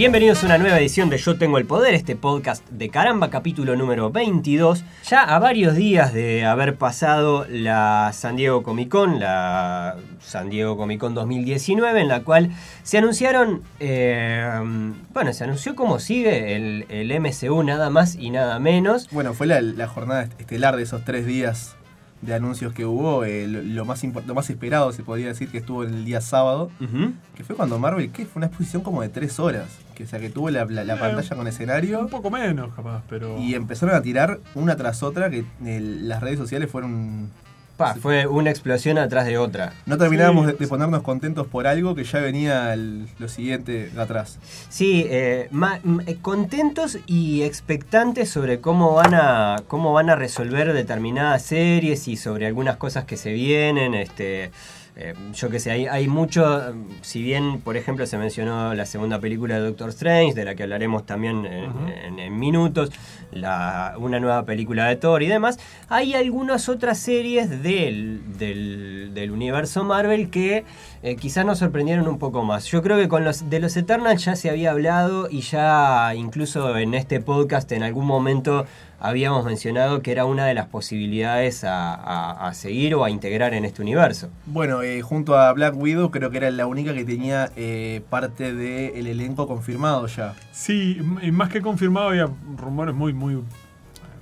Bienvenidos a una nueva edición de Yo Tengo el Poder, este podcast de caramba, capítulo número 22. Ya a varios días de haber pasado la San Diego Comic Con, la San Diego Comic Con 2019, en la cual se anunciaron, eh, bueno, se anunció cómo sigue el, MCU, nada más y nada menos. Bueno, fue la jornada estelar de esos tres días de anuncios que hubo, eh, lo, lo, más lo más esperado se podría decir que estuvo el día sábado, uh -huh. que fue cuando Marvel, que fue una exposición como de tres horas, que o sea que tuvo la, la, la eh, pantalla con escenario. Un poco menos capaz, pero... Y empezaron a tirar una tras otra, que el, las redes sociales fueron Pa, fue una explosión atrás de otra. No terminábamos sí. de, de, ponernos contentos por algo que ya venía el, lo siguiente de atrás. Sí, eh, ma, contentos y expectantes sobre cómo van, a, cómo van a resolver determinadas series y sobre algunas cosas que se vienen. Este, eh, yo que sé, hay, hay, mucho, si bien por ejemplo se mencionó la segunda película de Doctor Strange, de la que hablaremos también en, uh -huh. en, en minutos, la, una nueva película de Thor y demás, hay algunas otras series del, del, del universo Marvel que eh, quizás nos sorprendieron un poco más. Yo creo que con los de los Eternals ya se había hablado y ya incluso en este podcast en algún momento habíamos mencionado que era una de las posibilidades a, a, a seguir o a integrar en este universo. Bueno, eh, junto a Black Widow creo que era la única que tenía eh, parte del de elenco confirmado ya. Sí, y más que confirmado había rumores muy, muy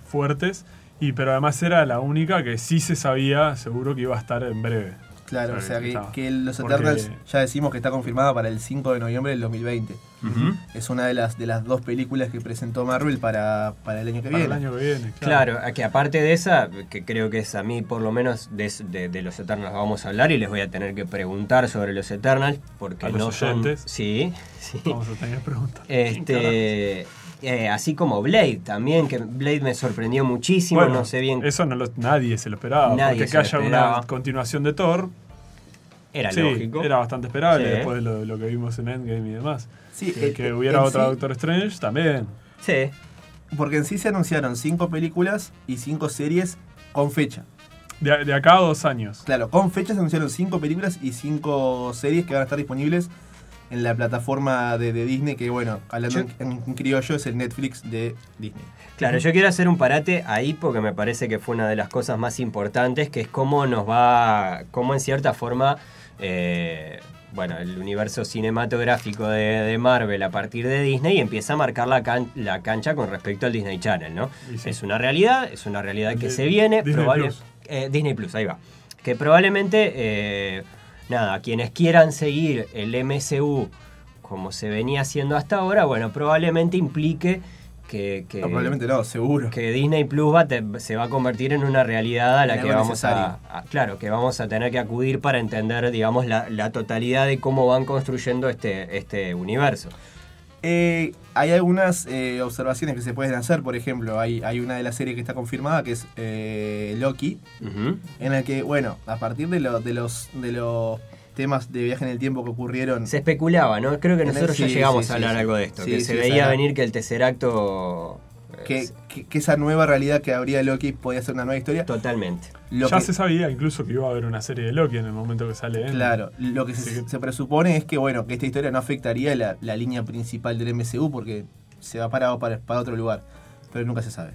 fuertes, y, pero además era la única que sí se sabía seguro que iba a estar en breve. Claro, o sea, que, que, Los Eternals Porque... ya decimos que está confirmada para el 5 de noviembre del 2020. Uh -huh. Es una de las, de las dos películas que presentó Marvel para, para el año que para viene. El año que viene claro. claro. que aparte de esa, que creo que es a mí por lo menos de, de, de, Los Eternals vamos a hablar y les voy a tener que preguntar sobre Los Eternals, porque a no los son... Sí, sí. Vamos a tener que preguntar. Este... Eh, así como Blade también, que Blade me sorprendió muchísimo, bueno, no sé bien. Eso no lo, nadie se lo esperaba, nadie porque que haya una continuación de Thor, era sí, lógico. Era bastante esperable sí. después de lo, lo, que vimos en Endgame y demás. Sí, que, el, que hubiera otra sí. Doctor Strange también. Sí. Porque en sí se anunciaron cinco películas y cinco series con fecha. De, de, acá a dos años. Claro, con fecha se anunciaron cinco películas y cinco series que van a estar disponibles en la plataforma de, de Disney, que bueno, hablando yo, en, en, criollo, es el Netflix de Disney. Claro, yo quiero hacer un parate ahí porque me parece que fue una de las cosas más importantes, que es cómo nos va, cómo en cierta forma, eh, bueno, el universo cinematográfico de, de, Marvel a partir de Disney empieza a marcar la, can, la cancha con respecto al Disney Channel, ¿no? Sí. Es una realidad, es una realidad que de, se viene, Disney probable, Plus. Eh, Disney Plus, ahí va, que probablemente... Eh, nada, quienes quieran seguir el MCU como se venía haciendo hasta ahora, bueno, probablemente implique que, que no, probablemente no, seguro. Que Disney Plus va te, se va a convertir en una realidad a la que vamos a, a, claro, que vamos a tener que acudir para entender, digamos, la, la totalidad de cómo van construyendo este, este universo. Eh, hay algunas eh, observaciones que se pueden hacer, por ejemplo, hay, hay una de las series que está confirmada que es eh, Loki, uh -huh. en el que, bueno, a partir de, lo, de, los, de los temas de viaje en el tiempo que ocurrieron... Se especulaba, ¿no? Creo que nosotros sí, ya llegamos sí, a hablar sí, algo de esto, que se veía venir que el Tesseracto... Que, que, que, esa nueva realidad que habría Loki podía ser una nueva historia. Totalmente. Lo ya que, se sabía incluso que iba a haber una serie de Loki en el momento que sale. Claro, lo que se, se, presupone es que bueno que esta historia no afectaría la, la, línea principal del MCU porque se va parado para, para otro lugar, pero nunca se sabe.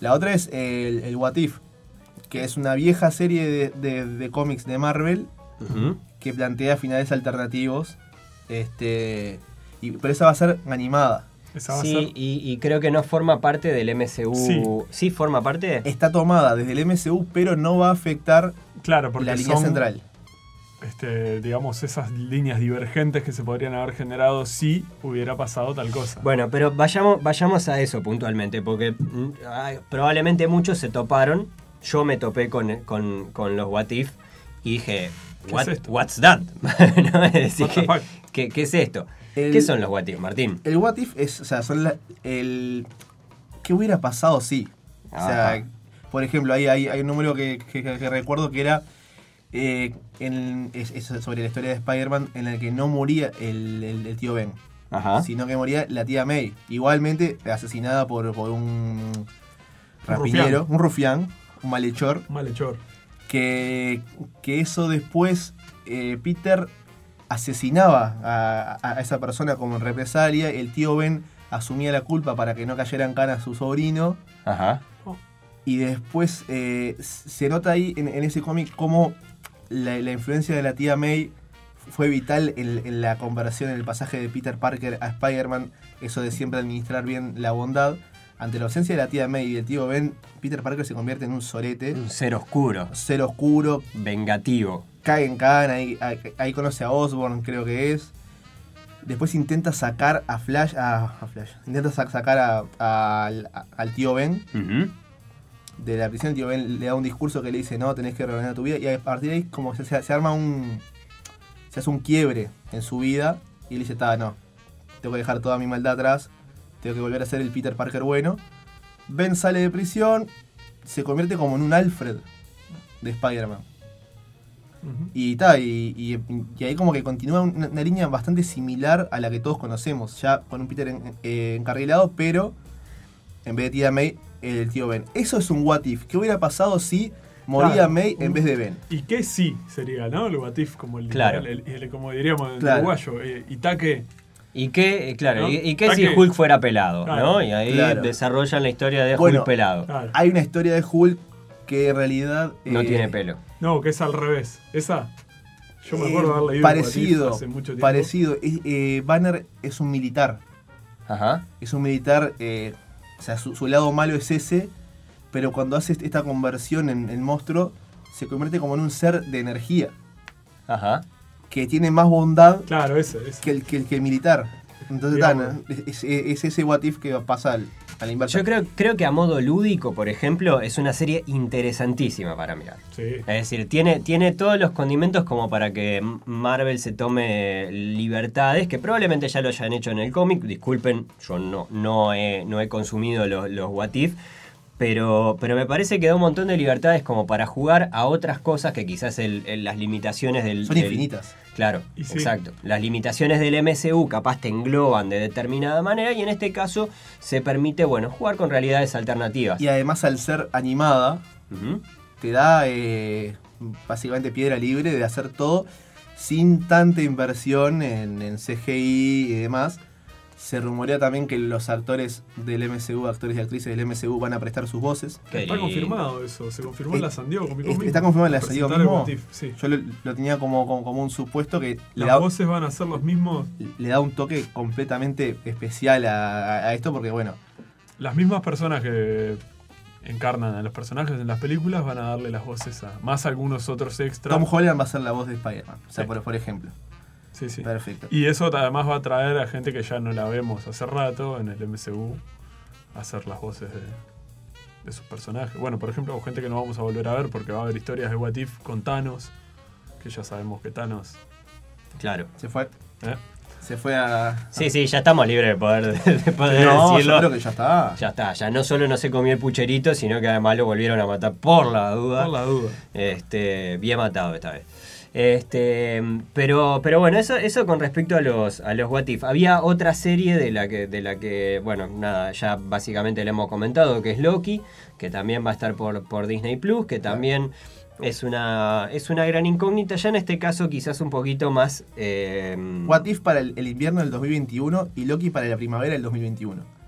La otra es el, el What If, que es una vieja serie de, de, de cómics de Marvel uh -huh. que plantea finales alternativos. Este, y, pero esa va a ser animada. Sí, y, y, creo que no forma parte del MCU. Sí. ¿Sí. forma parte? Está tomada desde el MCU, pero no va a afectar claro, porque la línea son, central. Este, digamos, esas líneas divergentes que se podrían haber generado si hubiera pasado tal cosa. Bueno, pero vayamos, vayamos a eso puntualmente, porque mm, ay, probablemente muchos se toparon. Yo me topé con, con, con los What If y dije, What, es ¿What's that? ¿No? decir, ¿qué, ¿qué, ¿qué, es esto? El, ¿Qué son los what if, Martín? El what if es, o sea, son la, el... ¿Qué hubiera pasado si? Sí? O sea, por ejemplo, hay, hay, hay un número que, que, que, recuerdo que era eh, en, es, es, sobre la historia de Spider-Man en la que no moría el, el, el tío Ben. Ajá. sino que moría la tía May. Igualmente asesinada por, por un rapinero, rufián. un rufián, un malhechor, Malhechor. que, que eso después eh, Peter asesinaba a, esa persona como represalia. El tío Ben asumía la culpa para que no cayera en cana a su sobrino. Ajá. Y después eh, se nota ahí en, en ese cómic cómo la, la influencia de la tía May fue vital en, en la conversión, en el pasaje de Peter Parker a Spider-Man, eso de siempre administrar bien la bondad. Ante la ausencia de la tía May y del tío Ben, Peter Parker se convierte en un sorete, Un ser oscuro, ser oscuro, vengativo. cae en cana, ahí, ahí- ahí conoce a Osborn, creo que es. Después intenta sacar a Flash, a, a Flash, intenta sa- sacar a- a- al- tío Ben. De la prisión, el tío Ben le da un discurso que le dice, no, tenés que reordenar tu vida, y a partir de ahí como se, se- se arma un... se hace un quiebre en su vida, y él dice, está, no, tengo que dejar toda mi maldad atrás, tengo que volver a ser el Peter Parker bueno. Ben sale de prisión, se convierte como en un Alfred de Spider-Man. Y, ta, y, y- y ahí como que continúa una, una línea bastante similar a la que todos conocemos, ya con un Peter en- eh, encarrilado, pero en vez de tía May, el tío Ben. Eso es un what if. ¿Qué hubiera pasado si moría Claro. May en vez de Ben? ¿Y qué sí sería, no? El Batif, como el, Claro. el- el- como diríamos en Claro. uruguayo. Eh, Itaque. ¿Y qué, eh, claro, ¿No? y, y qué Ah, si Hulk fuera pelado? Claro. ¿no? Y ahí Claro. desarrollan la historia de Bueno, Hulk pelado. Claro. Hay una historia de Hulk que en realidad... No eh, tiene pelo. No, que es al revés. Esa. Yo me eh, acuerdo haber leído Parecido, Batif hace mucho tiempo. parecido. Es- eh, Banner es un militar. Ajá. es un militar, eh, o sea, su, su lado malo es ese, pero cuando hace esta conversión en el monstruo, se convierte como en un ser de energía, Ajá. Que tiene más bondad Claro, ese. ese. que el, que el, que el militar. Entonces, tan, es, es- es ese what if que pasa al, a la. Yo creo, creo que a modo lúdico, por ejemplo, es una serie interesantísima para mirar. Sí. Es decir, tiene, tiene todos los condimentos como para que Marvel se tome libertades, que probablemente ya lo hayan hecho en el cómic. Disculpen, yo no, no, he, no he consumido los, los What If, pero, pero me parece que da un montón de libertades como para jugar a otras cosas que quizás el- el- las limitaciones del... Son del- infinitas. Claro, Y sí. exacto. Las limitaciones del MCU capaz te engloban de determinada manera y en este caso se permite, bueno, jugar con realidades alternativas. Y además, al ser animada, te da eh, básicamente piedra libre de hacer todo sin tanta inversión en, en CGI y demás. Se rumorea también que los actores del MCU, actores y actrices del MCU, van a prestar sus voces. Qué Está lindo. confirmado eso. Se confirmó en Eh, la San Diego Comic Con es- mismo. está confirmado en la San Diego mismo. Sí. Yo lo, lo tenía como, como, como un supuesto que Las da, voces van a ser los mismos. le da un toque completamente especial a, a- a esto porque, bueno, Las mismas personas que encarnan a los personajes en las películas van a darle las voces a más algunos otros extras. Tom Holland va a ser la voz de Spider-Man, o sea, Sí. por, por ejemplo. Sí, sí. Perfecto. Y eso además va a traer a gente que ya no la vemos hace rato en el MCU a hacer las voces de, de sus personajes. Bueno, por ejemplo, gente que no vamos a volver a ver porque va a haber historias de What If con Thanos, que ya sabemos que Thanos. Claro. Se fue, ¿eh? se fue a... Sí, sí, ya estamos libres de poder, de poder no, decirlo. yo creo que ya está. Ya está, ya no solo no se comió el pucherito, sino que además lo volvieron a matar por la duda. Por la duda. Este, bien matado esta vez. Este, pero, pero bueno, eso, eso con respecto a los, a los What If. Había otra serie de la que, de la que, bueno, nada, ya básicamente le hemos comentado, que es Loki, que también va a estar por, por Disney Plus, que también es una, es una gran incógnita. Ya en este caso, quizás un poquito más. eh, What If para el, el invierno del 2021 y Loki para la primavera del 2021.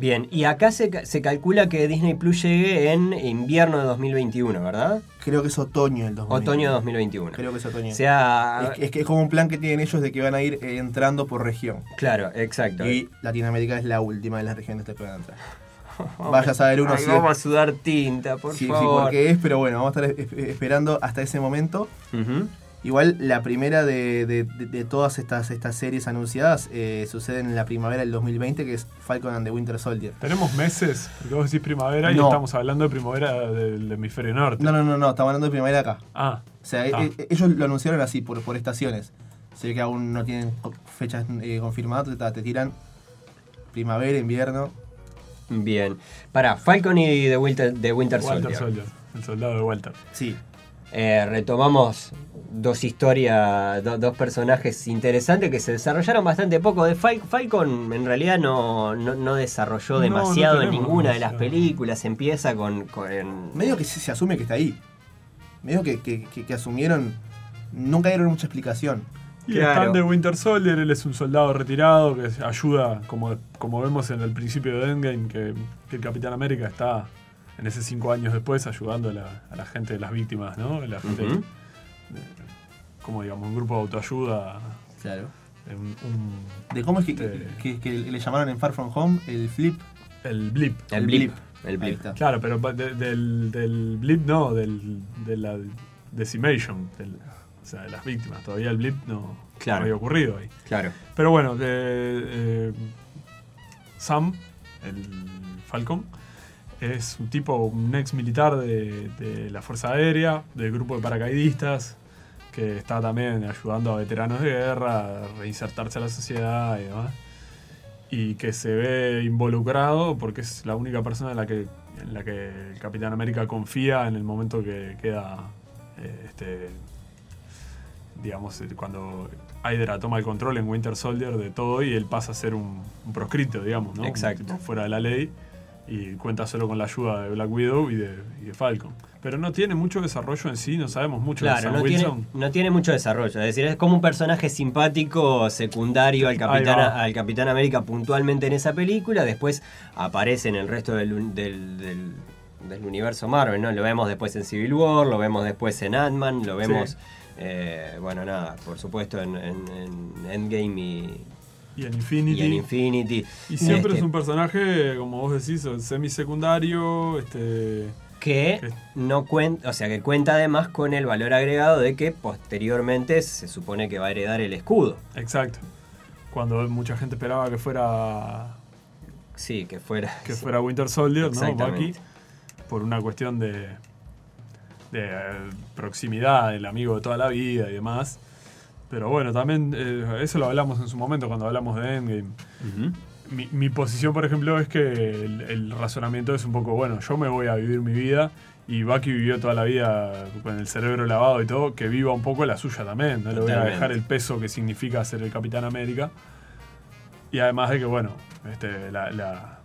Bien, y acá se, se calcula que Disney Plus llegue en invierno de 2021, ¿verdad? Creo que es otoño del 2021. Otoño de 2021. Creo que es otoño. O sea, es, que, es que es como un plan que tienen ellos de que van a ir eh, entrando por región. claro, exacto. Y Latinoamérica es la última de las regiones que pueden entrar. Vaya a saber uno Ay, si, vamos a sudar tinta, por favor. por qué es, pero bueno, vamos a estar es- esperando hasta ese momento. Ujú. Igual la primera de, de- de- de todas estas, estas series anunciadas eh, sucede en la primavera del 2020, que es Falcon and the Winter Soldier. Tenemos meses, porque vos decís primavera y estamos hablando de primavera del hemisferio norte. No, no, no, no, estamos hablando de primavera acá. Ah, O sea, Ah. e- e- ellos lo anunciaron así, por, por estaciones. Se ve que aún no tienen fechas eh, confirmadas, te, te tiran primavera, invierno. Bien. Para, Falcon y The Winter, The Winter Walter Soldier. Soldier, el soldado de Walter. Sí. Eh, retomamos dos historias, do- dos personajes interesantes que se desarrollaron bastante poco. De Fal- Falcon en realidad no, no, no desarrolló No, no demasiado en ninguna de las películas. Empieza con... con- Medio que se, se asume que está ahí. Medio que, que- que- que asumieron. Nunca dieron mucha explicación. Y Claro. están de Winter Soldier, él es un soldado retirado que ayuda, como, como vemos en el principio de Endgame, que, que el Capitán América está en ese cinco años después ayudando a la, a la gente de las víctimas, ¿no? La gente, de- como digamos, un grupo de autoayuda, Claro. un- un- De cómo es que, Este- que- que le llamaron en Far From Home el flip. el blip. el el blip. blip. El blip. está. Claro, pero de- del, del blip no, del, de la decimation, del- o sea, de las víctimas. Todavía el blip no, Claro. no había ocurrido ahí. Claro. Pero bueno, eh, eh, Sam, el Falcon, es un tipo, un ex militar de, de la Fuerza Aérea, del grupo de paracaidistas, que está también ayudando a veteranos de guerra a reinsertarse a la sociedad y demás. Y que se ve involucrado porque es la única persona en la que, en la que el Capitán América confía en el momento que queda eh, este, digamos, eh, cuando Hydra toma el control en Winter Soldier de todo y él pasa a ser un, un proscrito, digamos, ¿no? Un Exacto. tipo fuera de la ley y cuenta solo con la ayuda de Black Widow y de, y de Falcon. Pero no tiene mucho desarrollo en sí, no sabemos mucho de Claro, Sam no Wilson. tiene, no tiene mucho desarrollo. Es decir, es como un personaje simpático secundario al Capitán, al Capitán América puntualmente en esa película. Después aparece en el resto del, del, del- del universo Marvel, ¿no? Lo vemos después en Civil War, lo vemos después en Ant-Man, lo vemos, Sí. eh, bueno, nada, por supuesto en, en- en Endgame y, Y en Infinity. y en Infinity. Y siempre Este, es un personaje, como vos decís, semisecundario, este, que no cuenta, o sea, que cuenta además con el valor agregado de que posteriormente se supone que va a heredar el escudo. exacto. Cuando mucha gente esperaba que fuera Sí, que fuera. que fuera Winter Soldier, ¿no? Bucky, por una cuestión de, de eh, proximidad, el amigo de toda la vida y demás. Pero bueno, también eh, eso lo hablamos en su momento cuando hablamos de Endgame. Mi, mi posición, por ejemplo, es que el, el razonamiento es un poco, bueno, yo me voy a vivir mi vida y Bucky vivió toda la vida con el cerebro lavado y todo, que viva un poco la suya también. No le voy a dejar el peso que significa ser el Capitán América. Y además de que, bueno, este, la, la-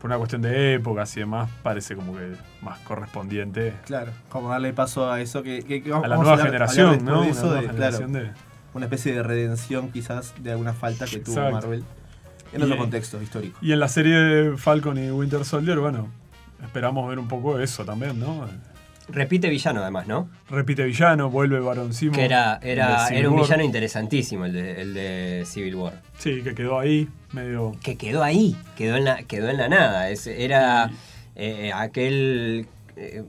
por una cuestión de épocas y demás, parece como que más correspondiente Claro. Como darle paso a eso que, que- que a la nueva hablar- generación, ¿no? Una de eso, de, claro, generación de... una especie de redención quizás de alguna falta que tuvo. Marvel en Y- otro contexto histórico. Y en la serie de Falcon y Winter Soldier, bueno, esperamos ver un poco eso también, ¿no? Repite villano además, ¿no? Repite villano, vuelve Baron Simo. Que era, era, era un War. villano interesantísimo el de, el de Civil War. Sí, que quedó ahí, medio. Que quedó ahí, quedó en la, quedó en la nada. Es- era eh, aquel. eh,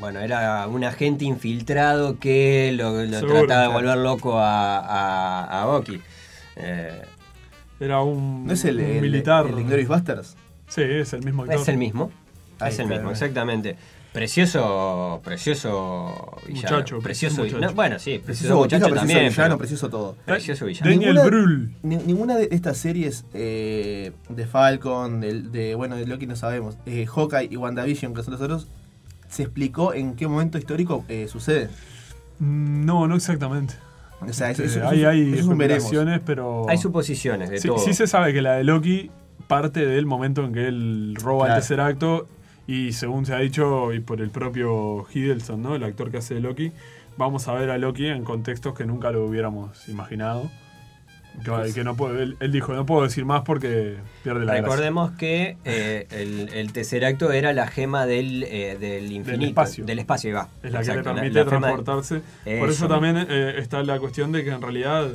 bueno, era un agente infiltrado que lo, trataba de volver loco a, a, a Bucky. Eh, Era un, ¿No es el, un el, militar. el de Basterds? Sí, es el mismo actor. es el mismo. Ahí es el mismo, exactamente. Precioso, precioso villano. Muchacho, precioso, muchacho. no, bueno, sí, Precioso precioso botija, muchacho precioso también. villano, pero- precioso todo. Precioso villano. Daniel Ninguna- Brühl. Ni- ninguna de estas series eh, de Falcon, del- de, bueno, de Loki no sabemos, eh, Hawkeye y WandaVision, que son los otros, se explicó en qué momento histórico eh, sucede. Mm, No, no exactamente. O sea, eso, Este, hay hay especulaciones, pero. Hay suposiciones de sí, todo. sí se sabe que la de Loki parte del momento en que él roba Claro. el tercer acto y según se ha dicho y por el propio Hiddleston, ¿no? el actor que hace de Loki, vamos a ver a Loki en contextos que nunca lo hubiéramos imaginado. Que, Pues- que no puede, él, él dijo, no puedo decir más porque pierde la gracia. Recordemos que eh, el, el tercer acto era la gema del, eh, del infinito. espacio. Del espacio, ahí va. Es la Exacto, que le permite la transportarse. Por eso Eso. también eh, está la cuestión de que en realidad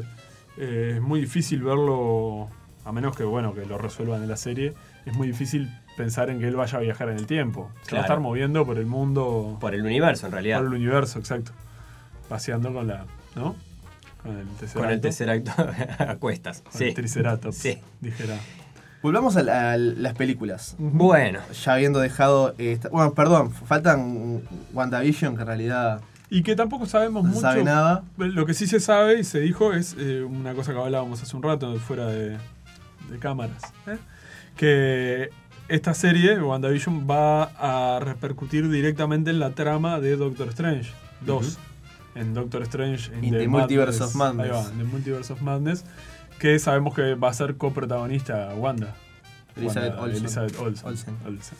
es muy difícil verlo, a menos que bueno que lo resuelvan en la serie, es muy difícil pensar en que él vaya a viajar en el tiempo. Se va a estar moviendo por el mundo, Por el universo, en realidad. por el universo, exacto. Paseando con la, ¿no? Con el tercer Con el acto. tercer acto a cuestas. Con Sí. el triceratops, Sí. dijera. Volvamos a, la- a las películas. Bueno, Ya habiendo dejado. esta- bueno, perdón, faltan WandaVision, que en realidad Y que tampoco sabemos no mucho. sabe nada. Lo que sí se sabe y se dijo es eh, una cosa que hablábamos hace un rato fuera de, de cámaras. ¿eh? Que esta serie, WandaVision, va a repercutir directamente en la trama de Doctor Strange 2. En Doctor Strange In the Multiverse of Madness. Ahí va, in the Multiverse of Madness. Que sabemos que va a ser coprotagonista Wanda. Elizabeth Wanda- Olsen. Elizabeth Olsen. Olsen. Olsen.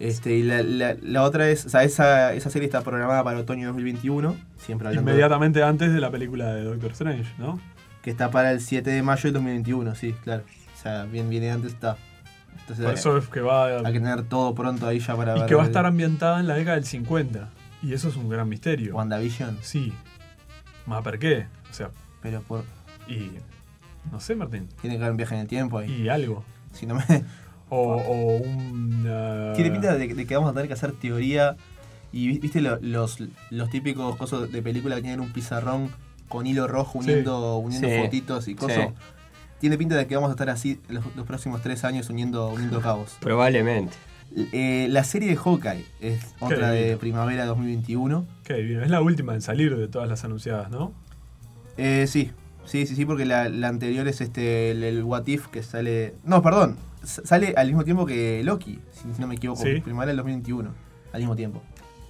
Este, y la, la- la otra es, o sea, esa, esa serie está programada para otoño 2021, siempre hablando Inmediatamente antes de la película de Doctor Strange, ¿no? que está para el 7 de mayo del 2021, sí, claro. O sea, bien viene antes está. Entonces Por eso es que va que tener todo pronto ahí ya para y ver que va a estar ambientada en la década del 50. Y eso es un gran misterio. WandaVision, Sí. ¿Más por qué? O sea, pero por y. No sé, Martín. tiene que haber un viaje en el tiempo ahí. Y algo. Si no me O, o un. tiene pinta de, de que vamos a tener que hacer teoría y vi- viste lo- los, los típicos cosas de película que tienen un pizarrón con hilo rojo Sí. uniendo, uniendo Sí. fotitos y cosas. Sí. Tiene pinta de que vamos a estar así los, los próximos tres años uniendo, uniendo cabos. Probablemente. Eh, la serie de Hawkeye es otra de primavera 2021. Qué divino. Es la última en salir de todas las anunciadas, ¿no? Eh, sí, sí, sí, sí, porque la, la anterior es este el, el What If que sale. No, perdón. Sale al mismo tiempo que Loki, si no me equivoco. Sí. Primavera del 2021. Al mismo tiempo.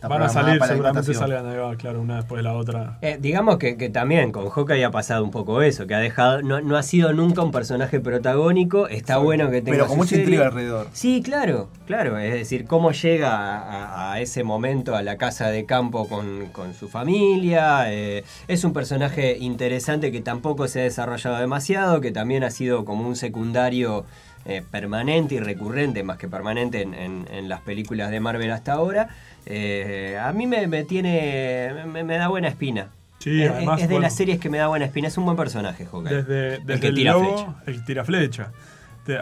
Está Van a salir, para seguramente salgan ahí va, claro, una después de la otra. Eh, digamos que, que también con Hawkeye ha pasado un poco eso, que ha dejado, no, no ha sido nunca un personaje protagónico, está bueno que tenga Pero con mucha serie. intriga alrededor. Sí, claro, claro. Es decir, cómo llega a, a- a ese momento a la casa de campo con, con su familia. eh, es un personaje interesante que tampoco se ha desarrollado demasiado, que también ha sido como un secundario eh, permanente y recurrente, más que permanente en, en- en las películas de Marvel hasta ahora. Eh, a mí me, me tiene. Me, me da buena espina. Sí, es, además, es de bueno, las series que me da buena espina. Es un buen personaje, Hawkeye. Desde, desde que el, tira logo, flecha. el tira flecha.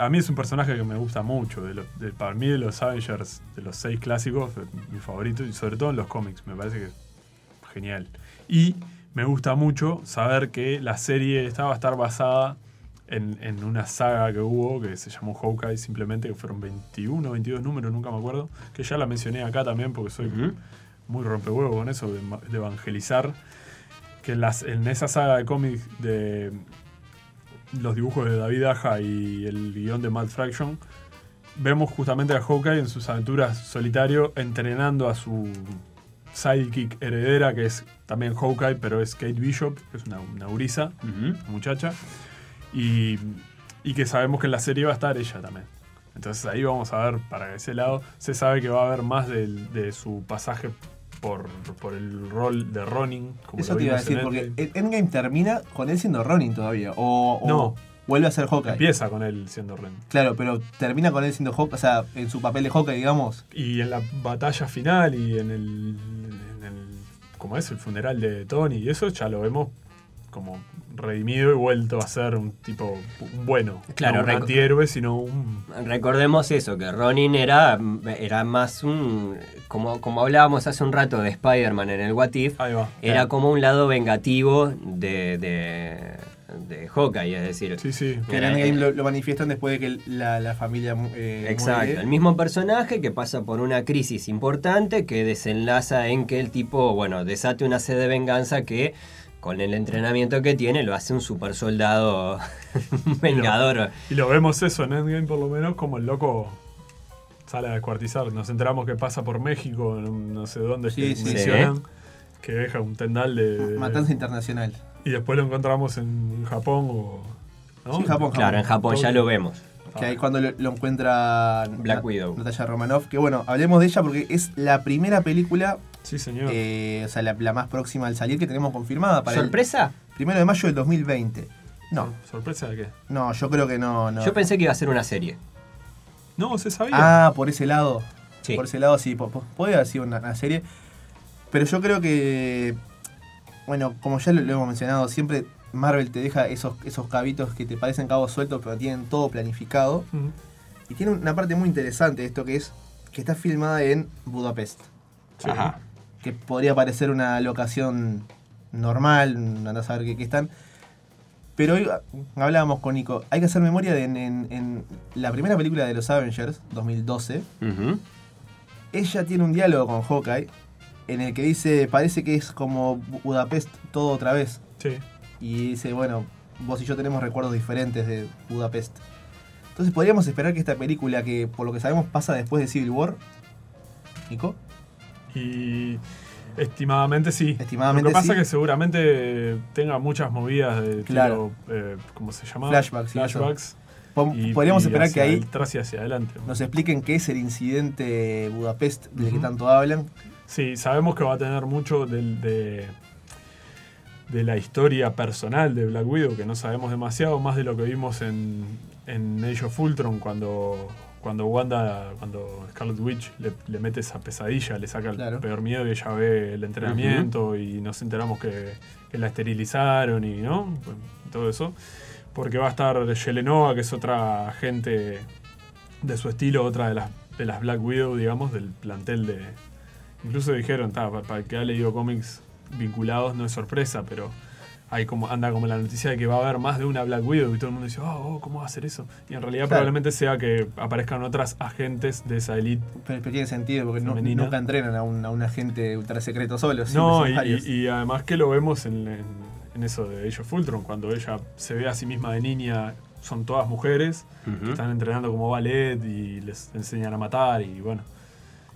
A mí es un personaje que me gusta mucho. De lo- de- para mí, de los Avengers, de los seis clásicos, eh, mi favorito, y sobre todo en los cómics, me parece que es genial. Y me gusta mucho saber que la serie esta va a estar basada en, en una saga que hubo, que se llamó Hawkeye, simplemente, que fueron 21 o 22 números, nunca me acuerdo, que ya la mencioné acá también porque soy muy rompehuevo con eso, de, evangelizar. Que en, las, en esa saga de cómics de los dibujos de David Aja y el guion de Matt Fraction, vemos justamente a Hawkeye en sus aventuras solitario entrenando a su sidekick heredera, que es también Hawkeye, pero es Kate Bishop, que es una, una gurisa, Ujú. muchacha, y, y que sabemos que en la serie va a estar ella también. Entonces ahí vamos a ver, para ese lado, se sabe que va a haber más de, su pasaje por, por el rol de Ronin. Como Eso te iba a decir, porque Endgame. en- Endgame termina con él siendo Ronin todavía. O, o No. vuelve a ser Hawkeye. Empieza con él siendo Ronin. Claro, pero termina con él siendo Hawkeye, o sea, en su papel de Hawkeye, digamos. Y en la batalla final y en el, en el como es el funeral de Tony y eso ya lo vemos como redimido y vuelto a ser un tipo bueno, Claro, no un antihéroe, sino un Recordemos eso, que Ronin era, era más un. Como, como hablábamos hace un rato de Spider-Man en el What If, ahí va. era como un lado vengativo de, de, de Hawkeye, es decir. Sí, sí. Que en Endgame lo, lo manifiestan después de que la, la familia eh, Exacto, muere. el mismo personaje que pasa por una crisis importante que desenlaza en que el tipo, bueno, desate una sed de venganza que con el entrenamiento que tiene lo hace un super soldado vengador. Y lo vemos eso en Endgame por lo menos como el loco sale a descuartizar. Nos enteramos que pasa por México, no, no sé dónde Sí, que sí. mencionan, que deja un tendal de... Matanza internacional. Y después lo encontramos en Japón o... ¿no? Sí, Japón, Claro, en Japón ya lo vemos. Que ahí cuando lo, lo encuentra Black Nat- Widow. Natasha Romanoff. Que bueno, hablemos de ella porque es la primera película, Sí, señor. eh, o sea, la, la más próxima al salir que tenemos confirmada para ¿Sorpresa? el primero de mayo del 2020. No, ¿Sorpresa de qué? no, yo creo que no. no. Yo pensé que iba a ser una serie. No, se sabía. Ah, por ese lado. Sí. Por ese lado sí, puede haber sido una, una serie. Pero yo creo que, bueno, como ya lo, lo hemos mencionado, siempre Marvel te deja esos, esos cabitos que te parecen cabos sueltos, pero tienen todo planificado. Y tiene una parte muy interesante esto que es que está filmada en Budapest. Sí. Ajá. Que podría parecer una locación normal, andás a saber qué, qué están. Pero hoy ah, hablábamos con Nico, hay que hacer memoria de en, en- en la primera película de los Avengers, 2012, Ujú. ella tiene un diálogo con Hawkeye en el que dice, parece que es como Bu- Budapest todo otra vez. Sí. Y dice, bueno, vos y yo tenemos recuerdos diferentes de Budapest. Entonces podríamos esperar que esta película, que por lo que sabemos pasa después de Civil War, Nico, Y Estimadamente sí. Estimadamente Lo que pasa sí. es que seguramente tenga muchas movidas de Claro. tiro, eh, ¿cómo se llama? Flashbacks. Flashbacks. Y- Podríamos y esperar que ahí y hacia adelante. nos expliquen qué es el incidente Budapest del que tanto hablan. Sí, sabemos que va a tener mucho de, de la historia personal de Black Widow, que no sabemos demasiado, más de lo que vimos en, en Age of Ultron, cuando, cuando Wanda, cuando Scarlet Witch le, le mete esa pesadilla, le saca el Claro. peor miedo y ella ve el entrenamiento y nos enteramos que, que la esterilizaron y ¿no? Bueno, todo eso. Porque va a estar Yelenova, que es otra agente de su estilo, otra de las, de las Black Widow, digamos, del plantel de, Incluso dijeron, ta, pa- para, el que ha leído cómics vinculados no es sorpresa, pero hay como, anda como la noticia de que va a haber más de una Black Widow y todo el mundo dice, oh, oh, ¿cómo va a hacer eso? Y en realidad Claro. probablemente sea que aparezcan otras agentes de esa elite. Pero, pero tiene sentido porque no- nunca entrenan a un, a un agente ultra secreto solo. No, y, varios. y- y además que lo vemos en, en- en eso de Age of Ultron, cuando ella se ve a sí misma de niña, son todas mujeres, que están entrenando como ballet y les enseñan a matar y bueno.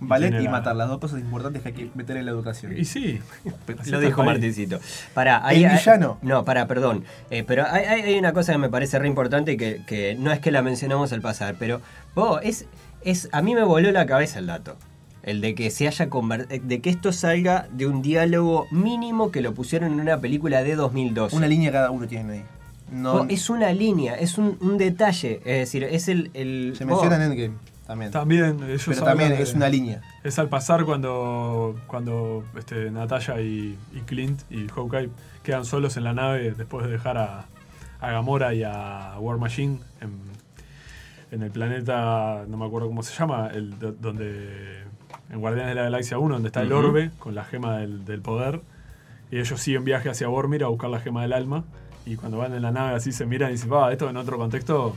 Ballet tiene y matar, las dos cosas importantes que hay que meter en la educación. Y sí, Lo dijo. Martincito. Para, El villano. no, para, perdón. Eh, pero hay, hay- hay una cosa que me parece re importante y que, que no es que la mencionamos al pasar, pero vos, es, es, a mí me voló la cabeza el dato. El de que se haya de que esto salga de un diálogo mínimo que lo pusieron en una película de 2012. Una línea cada uno tienen ahí. No, es una línea, es un, un detalle. Es decir, es el. el se menciona en Endgame también. También ellos pero también de- es una línea. Es al pasar cuando, cuando este, Natalia y, y Clint y Hawkeye quedan solos en la nave después de dejar a, a Gamora y a War Machine en, en el planeta, no me acuerdo cómo se llama, el, do- donde en Guardianes de la Galaxia 1, donde está el orbe con la gema del, del poder. Y ellos siguen viaje hacia Vormir a buscar la gema del alma. Y cuando van en la nave así se miran y dicen, va, esto en otro contexto,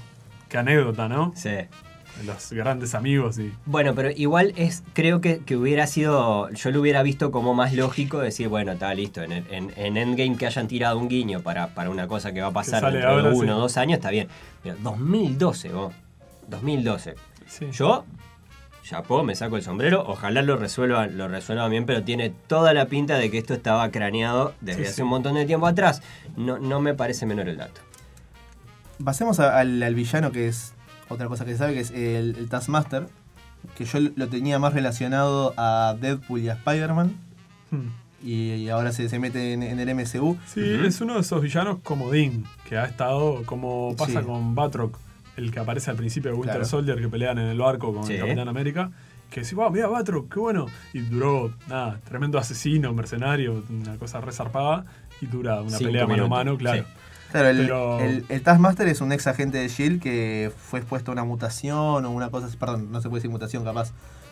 qué anécdota, ¿no? Sí. Los grandes amigos y... Bueno, pero igual es, creo que, que hubiera sido, yo lo hubiera visto como más lógico decir, bueno, está listo, en, en, en Endgame que hayan tirado un guiño para, para una cosa que va a pasar dentro de uno o sí. dos años, está bien. Pero 2012, vos, 2012. Sí. Yo, chapó, me saco el sombrero, ojalá lo resuelvan, lo resuelvan bien, pero tiene toda la pinta de que esto estaba craneado desde Sí, hace sí. un montón de tiempo atrás. No, no me parece menor el dato. Pasemos a- al, al villano que es otra cosa que se sabe, que es el, el Taskmaster. Que yo lo tenía más relacionado a Deadpool y a Spider-Man. Hmm. Y, y ahora se, se mete en, en el MCU. Sí, es uno de esos villanos comodín, que ha estado como pasa Sí. con Batroc, el que aparece al principio de Winter Claro. Soldier, que pelean en el barco con Sí. el Capitán América. Que decís, wow, mira Batroc, qué bueno. Y duró, nada, tremendo asesino, mercenario, una cosa resarpada. Y dura una Cinco pelea mano a mano, claro. sí. Claro, el, Pero- el- el Taskmaster es un ex agente de Shield que fue expuesto a una mutación o una cosa. Perdón, no se puede decir mutación capaz.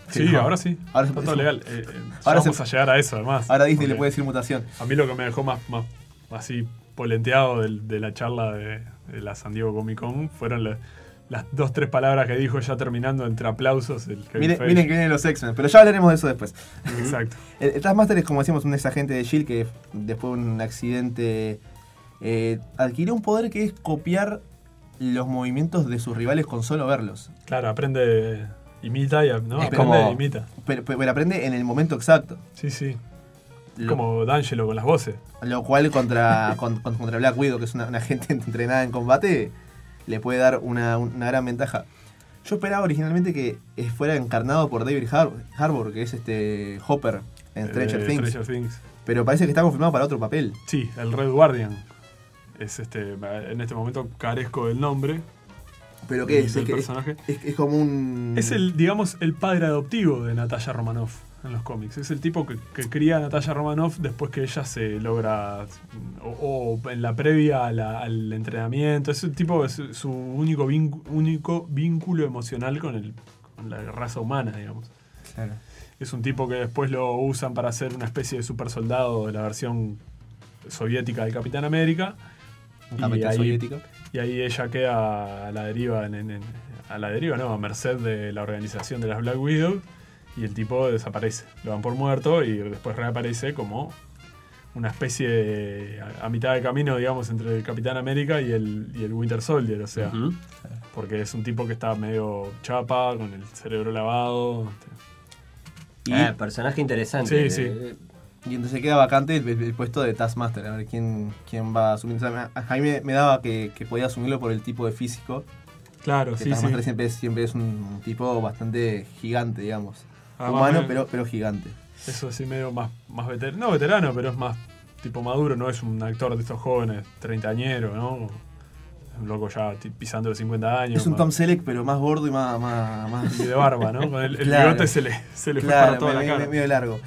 Sí, ahora sí. Ahora se Está puede todo legal. Eh, eh, Ahora vamos se- a llegar a eso, además. Ahora Disney le puede decir mutación. A mí lo que me dejó más, más así polenteado de, la charla de, de la San Diego Comic Con fueron la- las dos, tres palabras que dijo ya terminando entre aplausos el Miren, miren que vienen los X-Men, pero ya hablaremos de eso después. Exacto. El, el Taskmaster es, como decíamos, un ex agente de Shield que después de un accidente eh, adquirió un poder que es copiar los movimientos de sus rivales con solo verlos. Claro, aprende, imita y no, aprende como- e imita. Pero, aprende en el momento exacto. Sí, sí. Lo, Como D'Angelo con las voces. lo cual contra, con- con- contra Black Widow, que es una, una gente entrenada en combate, le puede dar una, una gran ventaja. Yo esperaba originalmente que fuera encarnado por David Har- Harbour, que es este Hopper en Stranger eh, Things. Stranger Things. Pero parece que está confirmado para otro papel. Sí, el Red Guardian. Es este, en este momento carezco del nombre. Pero que del- es, es, que- personaje. es- es como un. Es el, digamos, el padre adoptivo de Natalia Romanoff en los cómics. Es el tipo que, que cría a Natalia Romanoff después que ella se logra. O, o en la previa a la- al entrenamiento. Es el tipo, es su único, vincu- único vínculo emocional con, el, con la raza humana, digamos. Claro. Es un tipo que después lo usan para hacer una especie de super soldado de la versión soviética del Capitán América. Y ahí- soviético. Y ahí ella queda a la deriva, en- en- en- a la deriva, no, a merced de la organización de las Black Widow. Y el tipo desaparece. Lo dan por muerto y después reaparece como una especie de. a, a mitad de camino, digamos, entre el Capitán América y el, y el Winter Soldier. O sea, porque es un tipo que está medio chapa, con el cerebro lavado. Y- Ah, personaje interesante. Sí, sí. Y entonces queda vacante el, el puesto de Taskmaster, a ver quién, quién va a asumir. O sea, a mí me, daba que, que podía asumirlo por el tipo de físico. Claro, Que sí, sí. Taskmaster siempre, es- siempre es un tipo bastante gigante, digamos. Además, Humano, pero, pero gigante. Eso sí, medio más, más veterano. No veterano, pero es más tipo maduro, no es un actor de estos jóvenes, treintañero, ¿no? Un loco ya pisando los 50 años. Es un más- Tom Selleck, pero más gordo y más. más, más- y de barba, ¿no? Con el, el Claro. bigote se le, se le fue para claro, toda me- la me- cara. medio largo.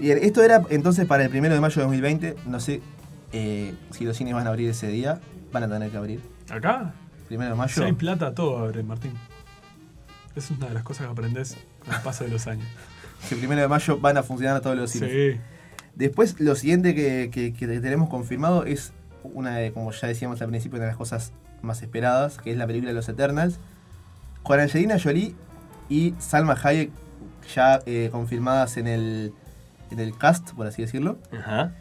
Y esto era entonces para el primero de mayo de 2020. No sé eh, si los cines van a abrir ese día. Van a tener que abrir. ¿Acá? Primero de mayo. Si hay plata, todo abre, Martín. Es una de las cosas que aprendes con el paso de los años. Que primero de mayo van a funcionar todos los cines. Sí. Después, lo siguiente que, que- que tenemos confirmado es una de, como ya decíamos al principio, una de las cosas más esperadas, que es la película Los Eternals. Con Angelina Jolie y Salma Hayek ya eh, confirmadas en el, en el cast, por así decirlo. Ajá.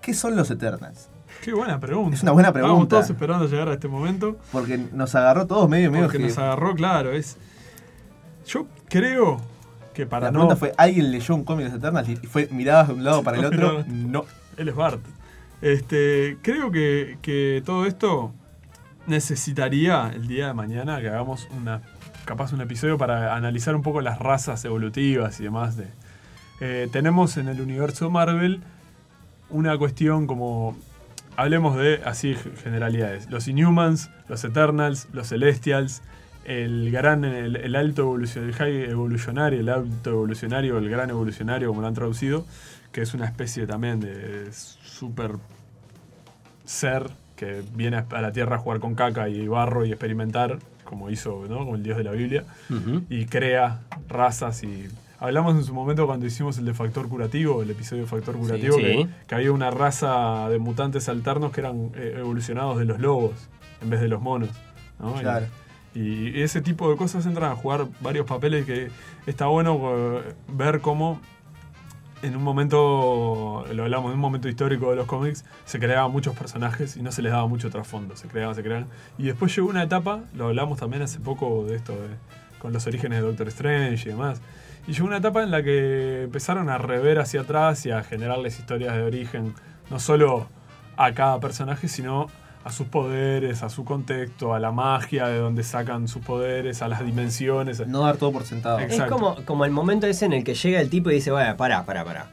¿Qué son los Eternals? Qué buena pregunta. Es una buena pregunta. todos esperando llegar a este momento. Porque nos agarró todos medio, medio Porque que- nos agarró, claro. Es. Yo creo que para La no. pregunta fue, ¿alguien leyó un cómic de los Eternals y fue miradas de un lado para el otro? No, él es Bart. Este, creo que, que todo esto necesitaría el día de mañana que hagamos una capaz un episodio para analizar un poco las razas evolutivas y demás. De, Eh, tenemos en el universo Marvel una cuestión como hablemos de así generalidades. Los Inhumans, los Eternals, los Celestials, el gran, el, el alto evolucionario, el evolucionario, el alto evolucionario, el gran evolucionario, como lo han traducido, que es una especie también de super ser que viene a la Tierra a jugar con caca y barro y experimentar, como hizo, ¿no? Como el dios de la Biblia, y crea razas y... Hablamos en su momento cuando hicimos el de Factor Curativo, el episodio de Factor Curativo, Sí. que, que había una raza de mutantes alternos que eran eh, evolucionados de los lobos en vez de los monos. ¿no? Y- Claro. Y, ese tipo de cosas entran a jugar varios papeles que está bueno eh, ver cómo en un momento, lo hablamos, en un momento histórico de los cómics, se creaban muchos personajes y no se les daba mucho trasfondo, se creaban, se creaban. Y después llegó una etapa, lo hablamos también hace poco de esto, de- con los orígenes de Doctor Strange y demás. Y llegó una etapa en la que empezaron a rever hacia atrás y a generarles historias de origen, no solo a cada personaje, sino a sus poderes, a su contexto, a la magia de donde sacan sus poderes, a las dimensiones. No dar todo por sentado. Exacto. Es como, como el momento ese en el que llega el tipo y dice, bueno, pará, pará, pará.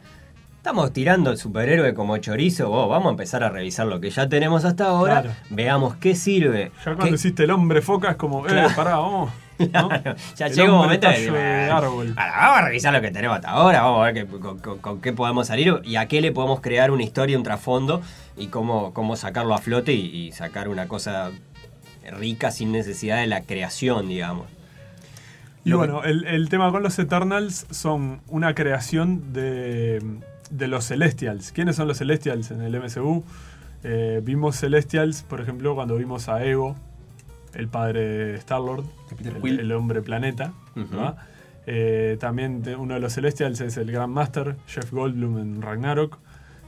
Estamos tirando el superhéroe como chorizo, vos, vamos a empezar a revisar lo que ya tenemos hasta ahora, Claro. veamos qué sirve. Ya qué- cuando hiciste el hombre foca es como, eh, Claro. pará, vamos. Ya llega un momento de, tallo de bueno, árbol. ahora vamos a revisar lo que tenemos hasta ahora, vamos a ver qué- con, con- con qué podemos salir y a qué le podemos crear una historia, un trasfondo y cómo, cómo sacarlo a flote y, y sacar una cosa rica sin necesidad de la creación, digamos. Y Lo que- bueno, el, el tema con los Eternals son una creación de, de los Celestials. ¿Quiénes son los Celestials en el MCU? Eh, vimos Celestials, por ejemplo, cuando vimos a Ego, el padre de Star-Lord, el, hombre planeta. Eh, también te- uno de los Celestials es el Grand Master, Jeff Goldblum en Ragnarok.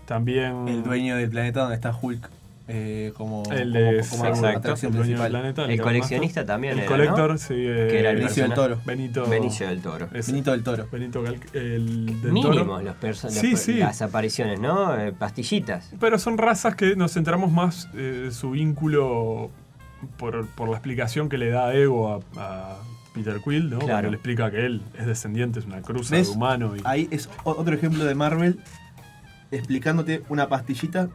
También El dueño del planeta donde está Hulk eh, como, el como- de como Exacto. atracción el dueño del principal. planeta. El coleccionista Master. también El era, Collector, ¿no? sí. eh, Que era el Benicio del Toro. Benito. Benicio del Toro. ese. Benito del Toro. Benito Gal- el del Mínimos Toro. los perso- Sí, los- sí. las apariciones, ¿no? Eh, pastillitas. Pero son razas que nos centramos más eh, su vínculo por, por la explicación que le da Ego a, a Peter Quill, ¿no? Claro. Cuando le explica que él es descendiente, es una cruz de humano y Ahí es otro ejemplo de Marvel explicándote una pastillita.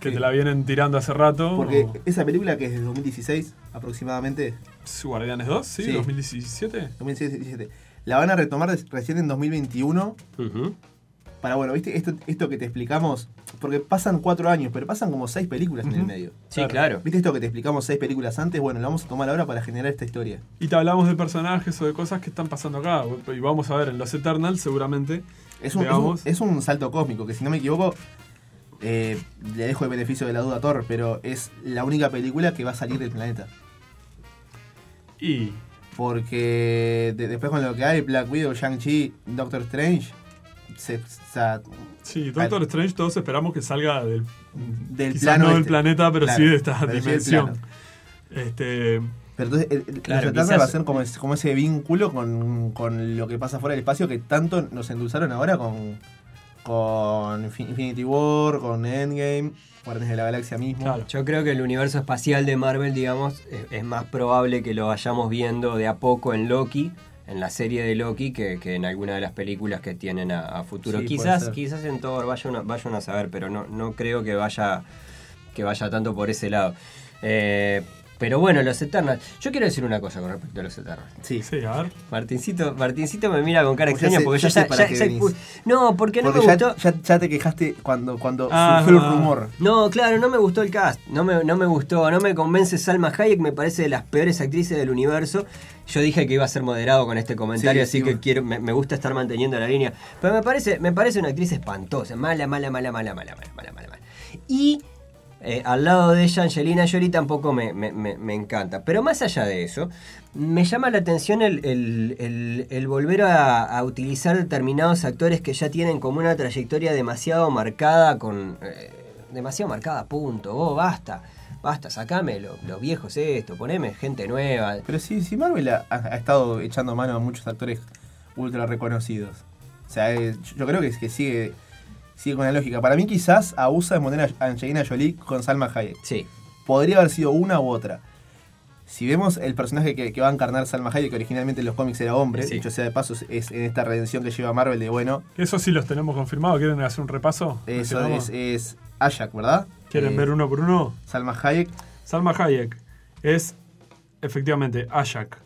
que te la vienen tirando hace rato. Porque o- esa película que es de 2016 aproximadamente, Guardianes 2, ¿sí? Sí. 2017. 2017, la van a retomar recién en 2021 Ujú. Para, bueno, viste, esto, esto que te explicamos, porque pasan cuatro años, pero pasan como seis películas en el medio. Sí, Claro. claro. ¿Viste esto que te explicamos seis películas antes? Bueno, lo vamos a tomar ahora para generar esta historia. Y te hablamos de personajes o de cosas que están pasando acá. Y vamos a ver en los Eternals, seguramente. Es un, es un- Veamos. es un salto cósmico, que si no me equivoco, eh, le dejo el beneficio de la duda a Thor, pero es la única película que va a salir del planeta. Y Porque de- después con lo que hay, Black Widow, Shang-Chi, Doctor Strange, se, o sea, sí, Doctor Strange, todos esperamos que salga del, Del quizás plano no del este. planeta, pero Claro, sí de esta dimensión. Este, Pero entonces, el, el- Claro, los Eternals quizás- va a ser como, ese- como ese vínculo con, con lo que pasa fuera del espacio que tanto nos endulzaron ahora con, con Infin- Infinity War, con Endgame, Guardianes de la Galaxia mismo. Claro. Yo creo que el universo espacial de Marvel, digamos, es, es más probable que lo vayamos viendo de a poco en Loki, en la serie de Loki, que, que en alguna de las películas que tienen a, a futuro. Sí, quizás, quizás en Thor vayan a, vayan a saber, pero no, no creo que vaya, que vaya tanto por ese lado. Eh, pero bueno, los Eternals. Yo quiero decir una cosa con respecto a los Eternals. Sí. Sí, a ver. Martincito, Martincito me mira con cara Pues ya extraña sé- porque ya yo sé ya, para ya- qué ya- venís. No, porque no Porque me ya, gustó. ya, ya te quejaste cuando, cuando Ah, surgió el rumor. No, claro, no me gustó el cast. No me, no me gustó, no me convence Salma Hayek, me parece de las peores actrices del universo. Yo dije que iba a ser moderado con este comentario, Sí, así sí, que bueno. quiero, me, me gusta estar manteniendo la línea. Pero me parece, me parece una actriz espantosa, mala, mala, mala, mala, mala, mala, mala, mala, mala. Y eh, al lado de ella, Angelina Jolie tampoco me, me- me- encanta. Pero más allá de eso, me llama la atención el, el- el- el volver a, utilizar determinados actores que ya tienen como una trayectoria demasiado marcada con... eh, demasiado marcada, punto. Vos, basta. Basta, sacame lo- los viejos esto, poneme gente nueva. Pero sí, sí Marvel ha, estado echando mano a muchos actores ultra reconocidos. O sea, yo creo que, que sigue, sigue con la lógica. Para mí quizás abusa de poner a Angelina Jolie con Salma Hayek. Sí. Podría haber sido una u otra. Si vemos el personaje que, que va a encarnar Salma Hayek, que originalmente en los cómics era hombre, Sí. dicho sea de paso, es en esta redención que lleva Marvel de bueno, Eso sí los tenemos confirmado. ¿Quieren hacer un repaso? eso es, es Ajak, ¿verdad? ¿Quieren Eh, ver uno por uno? Salma Hayek, Salma Hayek es efectivamente Ajak.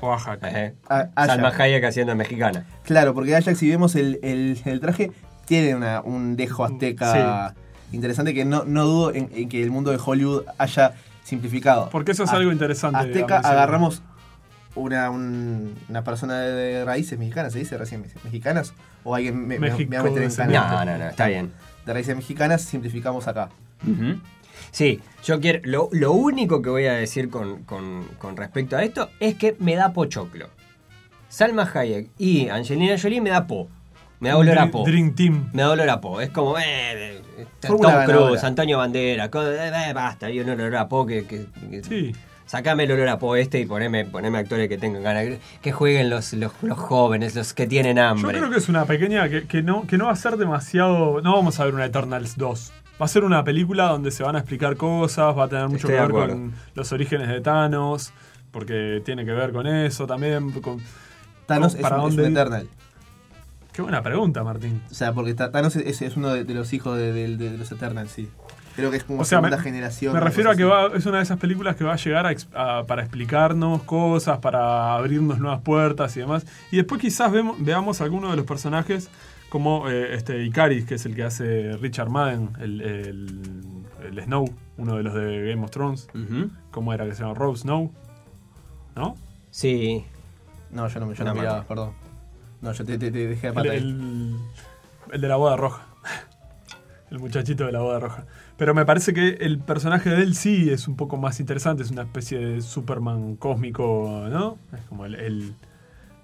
O Ajak. Ajak. Salma Hayek haciendo mexicana. Claro, porque Ajax, si vemos el, el- el traje, tiene una- un dejo azteca interesante que no, no dudo en, en que el mundo de Hollywood haya simplificado. Porque eso es A- algo interesante. Azteca agarramos una, un- una persona de raíces mexicanas, ¿se dice recién mexicanas? ¿O alguien me, me- me va a meter en? No, no, no, está bien. De raíces mexicanas simplificamos acá. Sí, yo quiero. Lo, lo único que voy a decir con, con- con respecto a esto es que me da pochoclo. Salma Hayek y Angelina Jolie me da po. Me da olor a po. Dream Team. Me da olor a po. Es como. Eh, Tom Cruise. Antonio Bandera. eh, eh, basta, hay un olor a po que. que- que- Sí. Sacame el olor a po este y poneme, poneme actores que tengan ganas. Que jueguen los, los, los jóvenes, los que tienen Yo hambre. creo que es una pequeña que, que no, que no va a ser demasiado. No vamos a ver una Eternals 2. Va a ser una película donde se van a explicar cosas, va a tener mucho Estoy que ver con los orígenes de Thanos, porque tiene que ver con eso también. con- Thanos con es para un, es un dónde ir. Eternal. Qué buena pregunta, Martín. O sea, porque Thanos es, es uno de, de los hijos de, de- de los Eternals, sí. Creo que es como O sea, me, segunda generación. me refiero a que va, es una de esas películas que va a llegar a ex- a- para explicarnos cosas, para abrirnos nuevas puertas y demás. Y después quizás vemos, veamos algunos de los personajes como eh, este Icaris, que es el que hace Richard Madden, el, el- el Snow, uno de los de Game of Thrones. ¿Cómo era que se llama? Rose Snow. ¿No? Sí. No, yo no, me- yo No miraba, perdón. No, yo te, te- te dejé de El, el- el de la boda roja. El muchachito de la boda roja. Pero me parece que el personaje de él sí es un poco más interesante. Es una especie de Superman cósmico, ¿no? Es como el, el-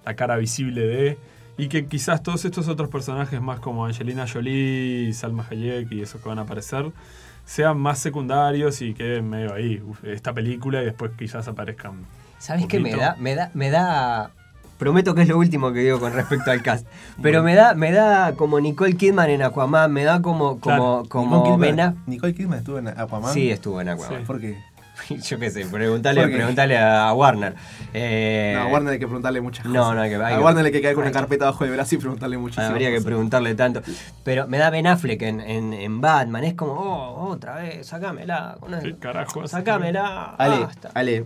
la cara visible de. Y que quizás todos estos otros personajes, más como Angelina Jolie, Salma Hayek y esos que van a aparecer, sean más secundarios y queden medio ahí. uf, esta película y después quizás aparezcan. ¿Sabes qué me poquito. da? Me da, me da. Prometo que es lo último que digo con respecto al cast. Pero me da, me da como Nicole Kidman en Aquaman, me da como, como, Claro. como Nicole Kidman, Nicole Kidman estuvo en Aquaman. Sí, estuvo en Aquaman. ¿Por qué? Yo qué sé, preguntale, preguntale a Warner. Eh, no, a Warner hay que preguntarle muchas no, cosas. no, hay que- hay a que- Warner hay que caer con una carpeta bajo el brazo y preguntarle muchísimas Habría que preguntarle tanto. Pero me da Ben Affleck en, en, en Batman. Es como, oh, otra vez, sacámela. ¿Qué carajo? Sacámela. Ale, basta. Ale,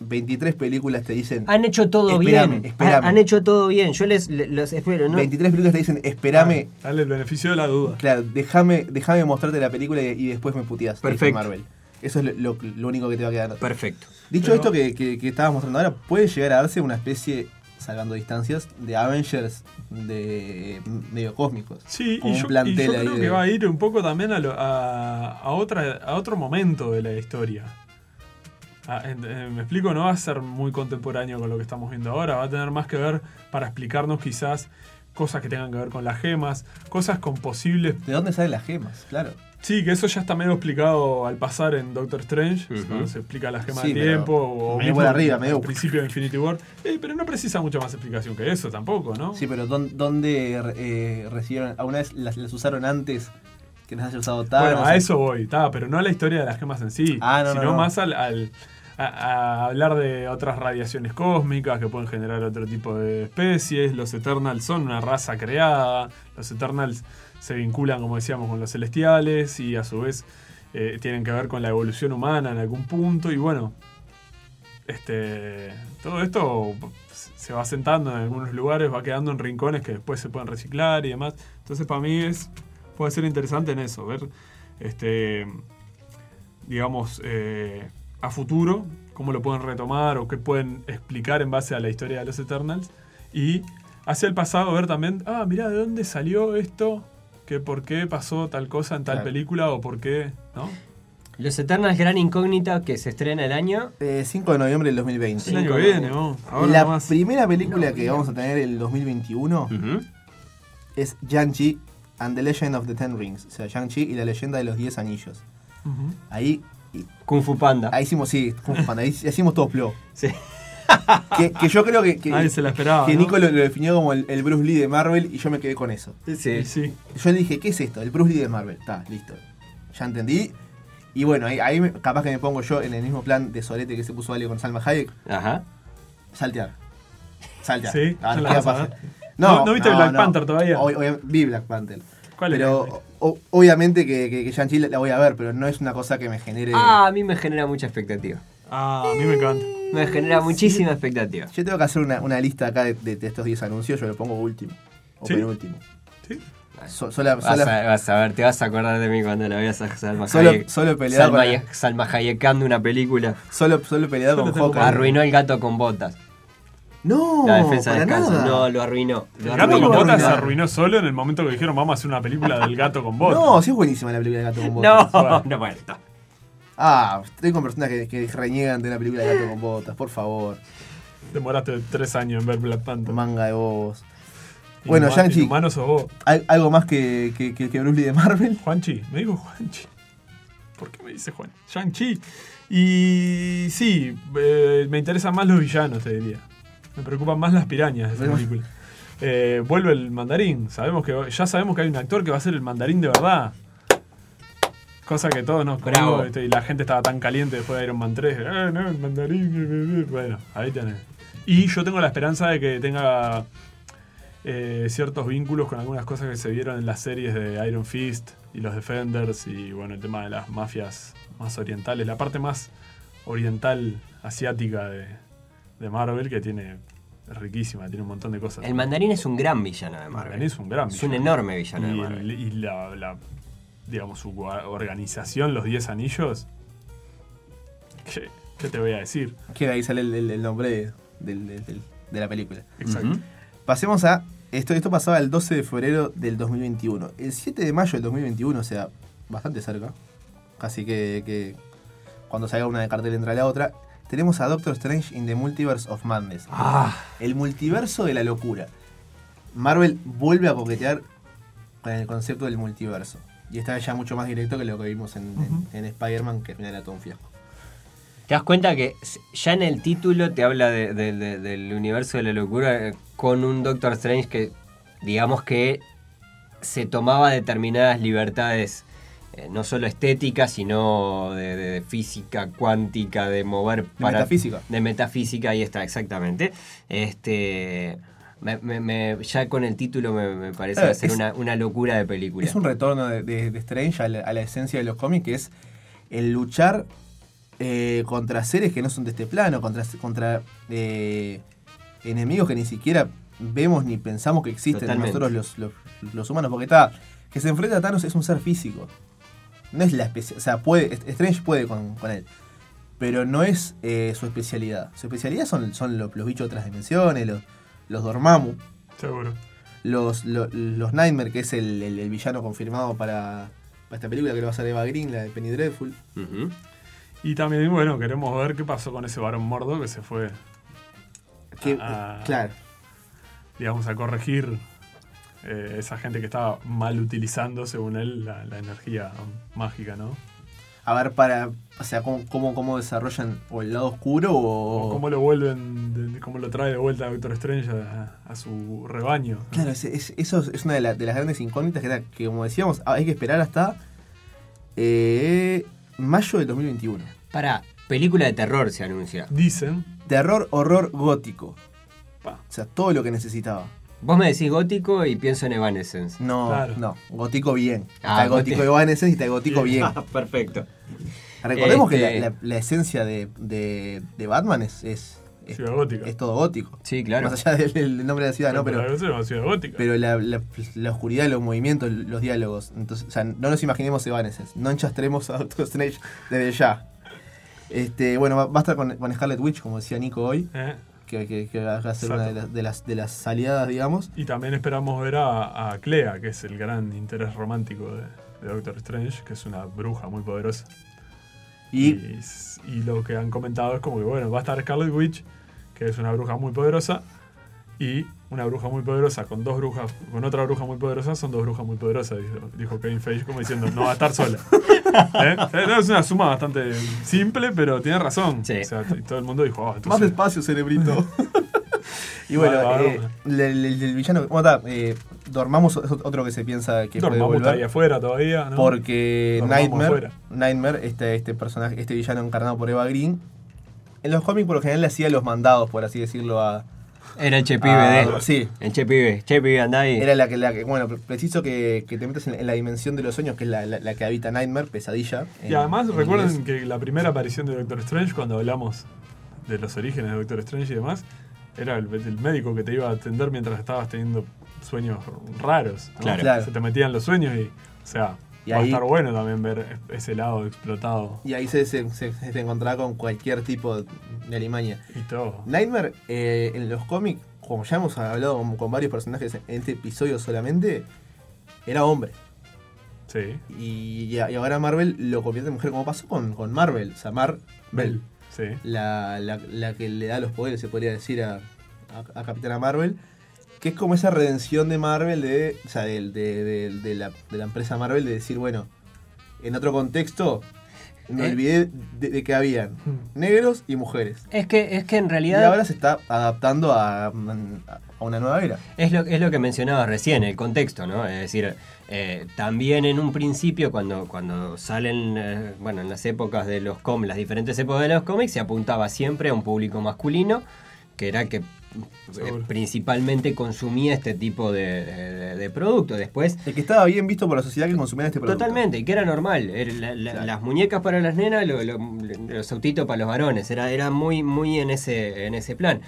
23 películas te dicen. Han hecho todo Espérame, bien. espérame. Han, han hecho todo bien. Yo les, les- los espero, ¿no? 23 películas te dicen, espérame. Dale el beneficio de la duda. Claro, déjame, déjame mostrarte la película y, y después me puteas. Perfecto. Marvel. Eso es lo, lo- lo único que te va a quedar. Perfecto. Dicho Pero- esto que, que, que estabas mostrando ahora, puede llegar a darse una especie, salvando distancias, de Avengers de medio cósmicos. Sí, Como y yo, plantel y yo ahí creo de- que va a ir un poco también a, lo- a, a otra, a otro momento de la historia. Ah, eh, me explico, no va a ser muy contemporáneo con lo que estamos viendo ahora, va a tener más que ver para explicarnos quizás cosas que tengan que ver con las gemas, cosas con posibles... ¿De dónde salen las gemas? Claro. Sí, que eso ya está medio explicado al pasar en Doctor Strange, cuando se explica la gema Sí, pero tiempo o medio mismo por arriba, medio- al principio de Infinity War. Eh, pero no precisa mucha más explicación que eso tampoco, ¿no? Sí, pero ¿dón- ¿dónde eh, recibieron? ¿Alguna vez las, las usaron antes que las haya usado Thanos? bueno, a eso voy, está, pero no a la historia de las gemas en sí, Ah, no, no, sino no. más al, al- a, hablar de otras radiaciones cósmicas que pueden generar otro tipo de especies. Los Eternals son una raza creada, los Eternals se vinculan, como decíamos, con los celestiales y a su vez eh, tienen que ver con la evolución humana en algún punto. Y bueno, este, todo esto se va sentando en algunos lugares, va quedando en rincones que después se pueden reciclar y demás. Entonces para mí es puede ser interesante en eso, ver este digamos eh, a futuro cómo lo pueden retomar o qué pueden explicar en base a la historia de los Eternals y hacia el pasado ver también, ah, mira, ¿de dónde salió esto? que por qué pasó tal cosa en tal Claro. película o por qué, ¿no? Los Eternals Gran Incógnita que se estrena el año. Eh, 5 de noviembre del 2020. El año viene, vamos. Ahora la nomás. primera película que vamos a tener el 2021 Ujú. es Shang-Chi and the Legend of the Ten Rings. O sea, Shang-Chi y la leyenda de los 10 anillos. Ahí, Kung Fu Panda. ahí hicimos, sí, Kung Fu Panda, ahí hicimos todo flow. Sí. Que, que yo creo que, que, Nadie se la esperaba. que ¿no? Nico lo, lo definió como el, el Bruce Lee de Marvel y yo me quedé con eso. Sí. sí. Yo le dije, ¿qué es esto? El Bruce Lee de Marvel. Está, listo. Ya entendí. Y bueno, ahí, ahí capaz que me pongo yo en el mismo plan de solete que se puso Ale con Salma Hayek. Ajá. Saltear. Saltear. Sí, A ver, no. ¿No- viste Black Panther todavía? Ob- obvia- vi Black Panther. ¿Cuál Pero o- obviamente que, que, que Shang-Chi la, voy a ver, pero no es una cosa que me genere. Ah, a mí me genera mucha expectativa. Ah, a mí me encanta. Me genera muchísima expectativa. Yo tengo que hacer una, una lista acá de, de- de estos 10 anuncios, yo lo pongo último. O ¿Sí? penúltimo. Sí. So- sola- Vas sola- a, vas a ver, te vas a acordar de mí cuando la veas a Salma Solo- Hayek. solo peleado Salma, con la- Salma Hayekando una película. solo, solo peleado Solo con Hawkeye. Arruinó el gato con botas. No, La defensa de para descanso. nada. No, lo arruinó. Lo El gato con botas se arruinó solo en el momento que dijeron vamos a hacer una película del gato con botas. No, sí es buenísima la película de Gato con Botas. No, Bueno. no, bueno, está. Ah, estoy con personas que, que reniegan de una película de Gato con Botas, por favor. Demoraste tres años en ver Black Panther. Manga de bobos. Bueno. ¿Al- ¿Algo más que, que, que, que Bruce Lee de Marvel? Juanchi, me digo Juanchi. ¿Por qué me dice Juan? Shang-Chi. Y sí, eh, me interesan más los villanos, te diría. Me preocupan más las pirañas de esa película. Eh, vuelve el mandarín. Sabemos que, ya sabemos que hay un actor que va a ser el mandarín de verdad. Cosa que todos nos Bravo. y la gente estaba tan caliente después de Iron Man 3. Ah, no, el mandarín. eh, eh". Bueno, ahí tenés. Y yo tengo la esperanza de que tenga eh, ciertos vínculos con algunas cosas que se vieron en las series de Iron Fist y los Defenders y bueno, el tema de las mafias más orientales, la parte más oriental asiática de, de Marvel que tiene es riquísima, tiene un montón de cosas. El mandarín es un gran villano de Marvel. Mandarín es un gran Es un villano. enorme villano de y, Marvel. el- y la, la- digamos su organización, los 10 anillos. ¿Qué, qué te voy a decir? Que ahí sale el, el- el nombre de, del- del- del- de la película. Exacto. Pasemos a. Esto, esto pasaba el 12 de febrero del 2021. El 7 de mayo del 2021, o sea, bastante cerca. Casi que, que cuando salga una de cartel entra la otra. Tenemos a Doctor Strange in the Multiverse of Madness. Ah, El multiverso de la locura. Marvel vuelve a coquetear con el concepto del multiverso. Y está ya mucho más directo que lo que vimos en, en- en Spider-Man, que al final era todo un fiasco. ¿Te das cuenta que ya en el título te habla de- de- de- del universo de la locura eh, con un Doctor Strange que, digamos que se tomaba determinadas libertades, eh, no solo estéticas, sino de, de física cuántica, de mover De metafísica. De metafísica, ahí está, exactamente. Este. me- me- me- ya con el título me, parece Eh, ser es- una, una locura de película. Es un retorno de, de- de Strange a la, a la esencia de los cómics, que es el luchar eh, contra seres que no son de este plano, contra, contra eh, enemigos que ni siquiera vemos ni pensamos que existen Totalmente. nosotros los, los- los humanos, porque está, que se enfrenta a Thanos es un ser físico. No es la especialidad, o sea, puede, Strange puede con, con él, pero no es eh, su especialidad. Su especialidad son, son los, los bichos de otras dimensiones, los, los Dormammu, Seguro. los, lo- los, Nightmare, que es el, el- el villano confirmado para, para esta película que lo va a hacer Eva Green, la de Penny Dreadful. Y también, bueno, queremos ver qué pasó con ese varón mordo que se fue, Que. Claro. digamos, a corregir eh, esa gente que estaba mal utilizando, según él, la, la energía mágica, ¿no? A ver, para. O sea, cómo, cómo, cómo desarrollan o el lado oscuro o. O cómo lo vuelven, de- cómo lo trae de vuelta Doctor Strange a, a su rebaño. Claro, es- es- eso es una de, la- de las grandes incógnitas que, era- que, como decíamos, hay que esperar hasta eh, mayo del 2021. Para, película de terror se anuncia. Dicen, Terror, horror gótico. pa, O sea, todo lo que necesitaba. Vos me decís gótico y pienso en Evanescence. No, Claro. no, gótico bien. Ah, está gótico Evanescence y está gótico bien. Perfecto. Recordemos que Este- la, la- la esencia de, de- de Batman es, es, es, ciudad gótica. es todo gótico. Sí, claro. Más allá del, del nombre de la ciudad, ¿no? Pero, gótica. pero la, la- la oscuridad, los movimientos, los diálogos. Entonces, o sea, no nos imaginemos Evanescence. No enchastremos a Doctor Strange desde ya. Este, bueno, va, va a estar con, con Scarlet Witch, como decía Nico hoy, ¿Eh? Que, que- que va a ser Exacto. una de las, de, las, de las aliadas, digamos. Y también esperamos ver a, a Clea, que es el gran interés romántico de, de Doctor Strange, que es una bruja muy poderosa. Y Y, y lo que han comentado es como que, bueno, va a estar Scarlet Witch, que es una bruja muy poderosa, y una bruja muy poderosa con dos brujas, con otra bruja muy poderosa, son dos brujas muy poderosas, dijo, dijo Kevin Feige, como diciendo, no va a estar sola. ¿Eh? Es una suma bastante simple, pero tiene razón. Sí. O sea, y todo el mundo dijo, oh, Más despacio, cerebrito. y bueno, Va, va, eh, el, el- el villano. Bueno, está, eh, Dormamos es otro que se piensa que puede Dormammu está ahí afuera todavía, ¿no? Porque Nightmare, afuera. Nightmare este, este personaje, este villano encarnado por Eva Green, en los cómics por lo general le hacía los mandados, por así decirlo, a. Era el Che Pibe a- de. Sí. El Che Pibe. Che Pibe, andá ahí. Era la que, la que bueno, pre- preciso que, que te metas en, en la dimensión de los sueños, que es la, la- la que habita Nightmare, pesadilla. Y en- además en recuerden inglés. que la primera aparición de Doctor Strange, cuando hablamos de los orígenes de Doctor Strange y demás, era el, el médico que te iba a atender mientras estabas teniendo sueños raros. ¿no? Claro. Claro. Se te metían los sueños y, o sea, Y va ahí- a estar bueno también ver ese lado explotado Y ahí se, se, se- se encontraba con cualquier tipo de alimaña. y todo. Nightmare, eh, en los cómics, como ya hemos hablado con, con varios personajes en este episodio solamente, era hombre. Sí. Y, y a- y ahora Marvel lo convierte en mujer, como pasó con, con Marvel. O sea, Marvel, Sí. la, la- la que le da los poderes, se podría decir, a, a- a Capitana Marvel. Que es como esa redención de Marvel, de, o sea, de, de- de- la, de la empresa Marvel, de decir, bueno, en otro contexto, me Eh. olvidé de, que habían negros y mujeres. Es que, es que en Y realidad ahora se está adaptando a, a una nueva era. es lo, es lo que mencionabas recién, el contexto, ¿no? Es decir, eh, también en un principio, cuando, cuando salen, eh, bueno, en las épocas de los cómics, las diferentes épocas de los cómics, se apuntaba siempre a un público masculino, que era que eh, principalmente consumía este tipo de, de, de producto. Después El que estaba bien visto por la sociedad que consumía este producto. Totalmente, y que era normal. Era la- la- Claro. Las muñecas para las nenas, lo- lo- los autitos para los varones. Era, era muy, muy en ese, en ese plan.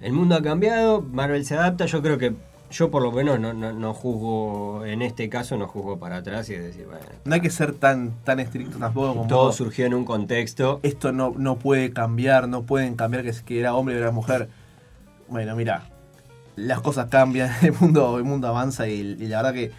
El mundo ha cambiado, Marvel se adapta. Yo creo que yo por lo menos no, no, no juzgo, en este caso no juzgo para atrás y decir, bueno, No hay que ser tan, tan estricto tampoco como todo surgió en un contexto. esto no, no puede cambiar, no pueden cambiar que, que era hombre o era mujer. Bueno, mira, las cosas cambian, el mundo, el mundo avanza y, y la verdad que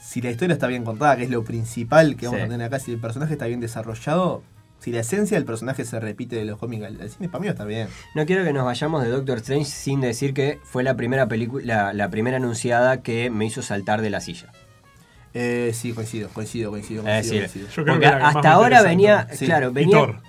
si la historia está bien contada, que es lo principal que vamos Sí. a tener acá, si el personaje está bien desarrollado, si la esencia del personaje se repite de los cómics al al cine, para mí estar bien. No quiero que nos vayamos de Doctor Strange sin decir que fue la primera película, la, la primera anunciada que me hizo saltar de la silla. Eh, sí, coincido, coincido, coincido, Es coincido. decir, coincido. Yo creo Porque que hasta ahora venía. Sí. claro, Y venía. Thor.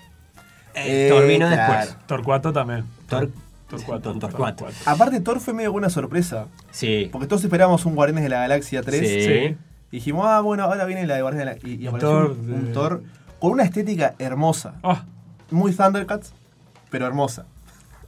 Eh, Eh, Thor vino claro. después. Torcuato también. Thor- Torcuato. Torcuato. Aparte, Thor fue medio buena sorpresa. Sí. Porque todos esperábamos un Guardianes de la Galaxia 3. Sí. Sí. Y dijimos, ah, bueno, ahora viene la de Guardianes de la Galaxia. Y, y apareció Thor un, un de- Thor con una estética hermosa. Ah, Muy Thundercats, pero hermosa.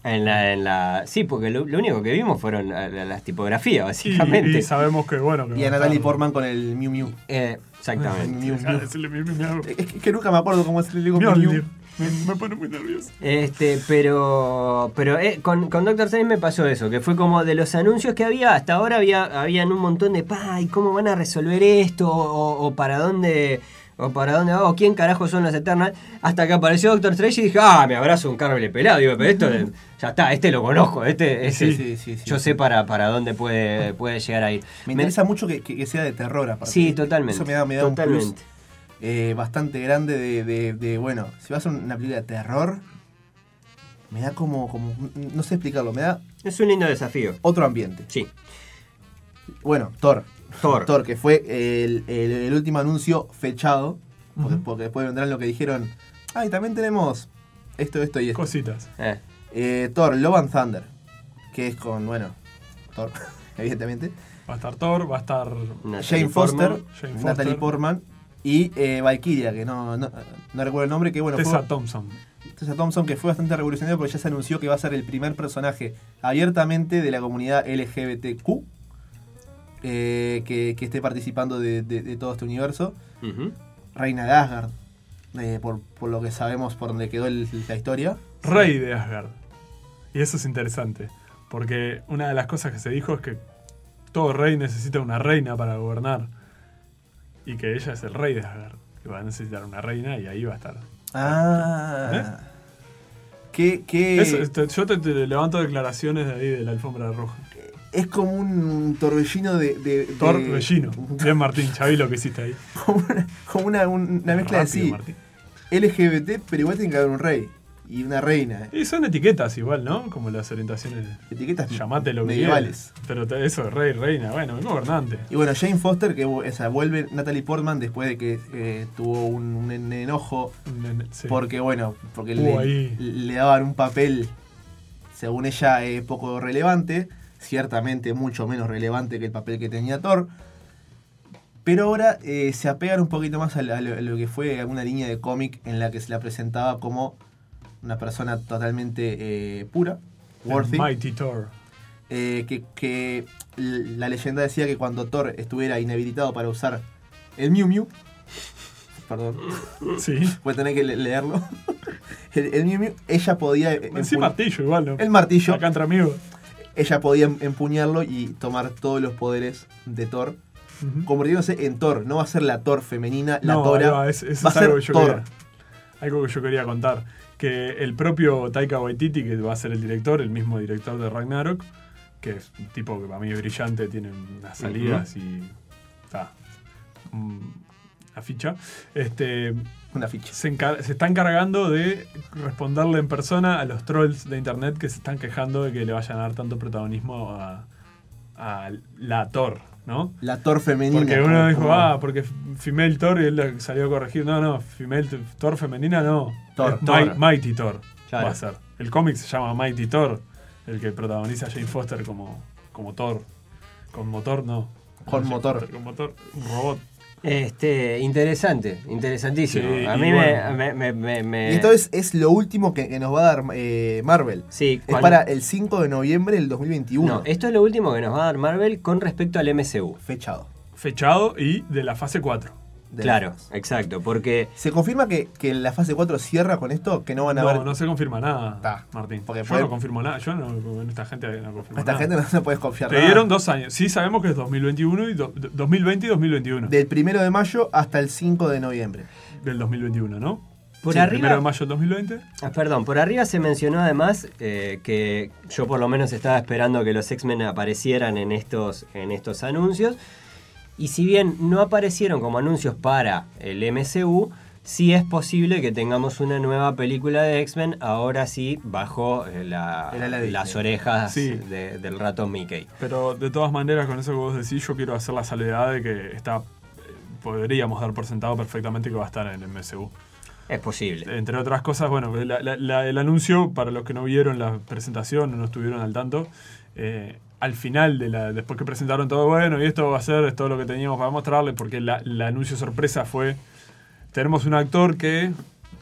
En la, en la, sí, porque lo, lo único que vimos fueron la- las tipografías, y, básicamente. y sabemos que, bueno. Que Y a Natalie Portman con el Mew Mew. Eh, exactamente. Mew Dejá de Mew. decirle mi- mi- mi- Es que, es que nunca me acuerdo cómo digo Mew Mjolnir. Mew. Me, me pone muy nervioso. Este, pero, pero eh, con, con Doctor Strange me pasó eso, que fue como de los anuncios que había, hasta ahora había habían un montón de, pa, ¿y cómo van a resolver esto? O, o para dónde, o para dónde va, o quién carajo son los Eternals, hasta que apareció Doctor Strange y dije, ah, me abrazo un cable pelado, digo, pero esto, ya está, este lo conozco, este, este- Sí, sí, sí, sí. yo sé para, para dónde puede, puede llegar a ir. Me interesa mucho que, sea de terror, aparte. Sí, totalmente. Eso me da, me da un plus totalmente. Eh, bastante grande de, de- de, bueno, si vas a una película de terror, me da como, como, no sé explicarlo, me da Es un lindo desafío. otro ambiente. Sí. Bueno, Thor. Thor. Thor, que fue el, el- el último anuncio fechado. Porque, después vendrán lo que dijeron. Ah, y también tenemos esto, esto y esto. Cositas. Eh, Eh, Thor, Love and Thunder. Que es con, bueno, Thor, evidentemente. Va a estar Thor, va a estar. Jane Foster, Natalie. Portman y eh, Valkyria, que no, no, no recuerdo el nombre, que bueno, Tessa fue Thompson. Tessa Thompson, que fue bastante revolucionario porque ya se anunció que va a ser el primer personaje abiertamente de la comunidad LGBTQ eh, que, que esté participando de, de- de todo este universo. Reina de Asgard, eh, por, por lo que sabemos por donde quedó el- la historia. Rey de Asgard. Y eso es interesante. Porque una de las cosas que se dijo es que todo rey necesita una reina para gobernar. Y que ella es el rey de Asgard. Que va a necesitar una reina y ahí va a estar. Ah. ¿Qué, qué- Eso, esto- yo te, te levanto declaraciones de ahí de la alfombra roja. es como un torbellino de. de, de- Torbellino. Bien, Martín, ya vi lo que hiciste ahí. Como una, como una, un- una mezcla de Rápido, sí. Martín. LGBT, pero igual tiene que haber un rey y una reina. Y son etiquetas igual, ¿no? Como las orientaciones. Etiquetas Llamate lo medievales. Pero eso, rey, reina, bueno, gobernante. Y bueno, Jane Foster, que o sea, vuelve Natalie Portman después de que eh, tuvo un, un en- enojo Sí. porque, bueno, porque le, le daban un papel, según ella, eh, poco relevante, ciertamente mucho menos relevante que el papel que tenía Thor. Pero ahora eh, se apegan un poquito más a, lo- a lo, a lo que fue una línea de cómic en la que se la presentaba como una persona totalmente eh, pura, worthy. Mighty Thor. eh, que, que la leyenda decía que cuando Thor estuviera inhabilitado para usar el Mew Mew, perdón, Sí. voy a tener que le- leerlo, el, el Mew Mew, ella podía Sí, martillo igual, ¿no? el martillo, Acá entre amigos. ella podía em- empuñarlo y tomar todos los poderes de Thor, Ujú. convirtiéndose en Thor. No va a ser la Thor femenina, la No, Tora. va, es, eso va es a ser algo que yo Thor. quería. Algo que yo quería contar. Que el propio Taika Waititi, que va a ser el director, el mismo director de Ragnarok, que es un tipo que para mí es brillante, tiene unas salidas y. Está. La ficha. Este. Una ficha. se, está encargando de responderle en persona a los trolls de internet que se están quejando de que le vayan a dar tanto protagonismo a, a la Thor, ¿no? La Thor femenina. Porque uno dijo, ah, porque female Thor y él salió a corregir. No, no, female Thor femenina no. Thor, Thor. Mi- Mighty Thor Claro. va a ser. El cómic se llama Mighty Thor, el que protagoniza a Jane Foster como, como Thor. Con motor no. Con motor. Foster Con motor, robot. Este, interesante, interesantísimo. Sí, a mí bueno. me, me, me, me- Y esto es, es lo último que, que nos va a dar eh, Marvel. Sí, Es para el 5 de noviembre del 2021. No, esto es lo último que nos va a dar Marvel con respecto al MCU. Fechado. Fechado y de la fase 4. De Claro, exacto, porque ¿Se confirma que, que la fase 4 cierra con esto? Que no van a No, ver. no se confirma nada, Ta, Martín. porque yo puede- no confirmo nada. Yo no, con esta gente no confirmo esta nada. gente no se puedes confiar Te nada. dieron dos años. Sí, sabemos que es 2021 y do- 2020 y 2021. Del 1 de mayo hasta el 5 de noviembre. del 2021, ¿no? por Sí, arriba... Primero de mayo del 2020. Ah, Perdón, por arriba se mencionó además eh, que yo por lo menos estaba esperando que los X-Men aparecieran en estos, en estos anuncios. Y si bien no aparecieron como anuncios para el MCU, sí es posible que tengamos una nueva película de X-Men, ahora sí, bajo eh, la- las orejas Sí. de- del ratón Mickey. Pero de todas maneras, con eso que vos decís, yo quiero hacer la salvedad de que está. eh, Podríamos dar por sentado perfectamente que va a estar en el MCU. Es posible. Entre otras cosas, bueno, la- la- la- el anuncio, para los que no vieron la presentación o no estuvieron al tanto, eh, al final, de la, después que presentaron todo, bueno, y esto va a ser es todo lo que teníamos para mostrarles, porque la, el anuncio sorpresa fue, tenemos un actor que,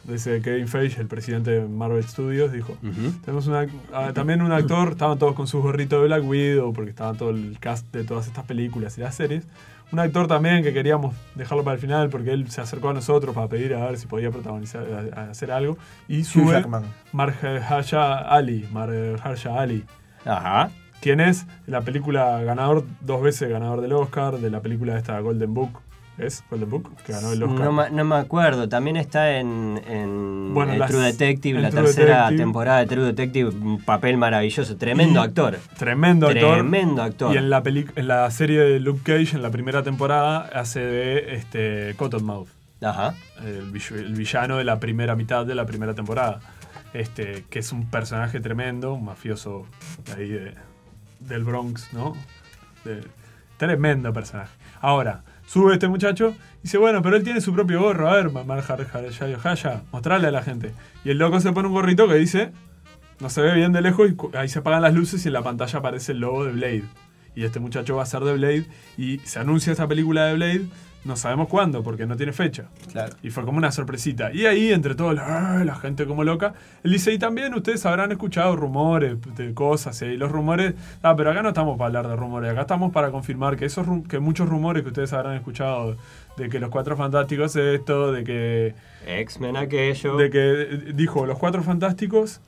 dice Kevin Feige, el presidente de Marvel Studios, dijo, tenemos una- ah, también un actor, estaban todos con su gorrito de Black Widow, porque estaba todo el cast de todas estas películas y las series. Un actor también que queríamos dejarlo para el final porque él se acercó a nosotros para pedir a ver si podía protagonizar, a- a hacer algo. Y sube Jackman. Marja Ali, Marja Ali, Ajá. Quien es la película ganador, dos veces ganador del Oscar, de la película esta Golden Book. ¿Es Golden Book? Que ganó el Oscar. No, ma- no me acuerdo, también está en, en, Bueno, las- True Detective, la True tercera Detective. temporada de True Detective, un papel maravilloso, tremendo Y- actor. Tremendo actor. Tremendo actor. Y en la, peli- en la serie de Luke Cage, en la primera temporada, hace de este, Cottonmouth, Ajá. el, el villano de la primera mitad de la primera temporada. Este, que es un personaje tremendo, un mafioso ahí de- del Bronx, ¿no? Tremendo personaje. Ahora, sube este muchacho y dice, bueno, pero él tiene su propio gorro. A ver, Mar Haya, mostrarle a la gente. Y el loco se pone un gorrito que dice, no se ve bien de lejos y ahí se apagan las luces y en la pantalla aparece el logo de Blade. Y este muchacho va a ser de Blade y se anuncia esta película de Blade, no sabemos cuándo porque no tiene fecha. Claro. Y fue como una sorpresita. Y ahí, entre todos, la, la gente como loca, él dice, y también ustedes habrán escuchado rumores de cosas, ¿eh? y los rumores, ah, pero acá no estamos para hablar de rumores, acá estamos para confirmar que esos que muchos rumores que ustedes habrán escuchado, de que los cuatro fantásticos esto, de que, X-Men aquello. de que eh, dijo los cuatro fantásticos,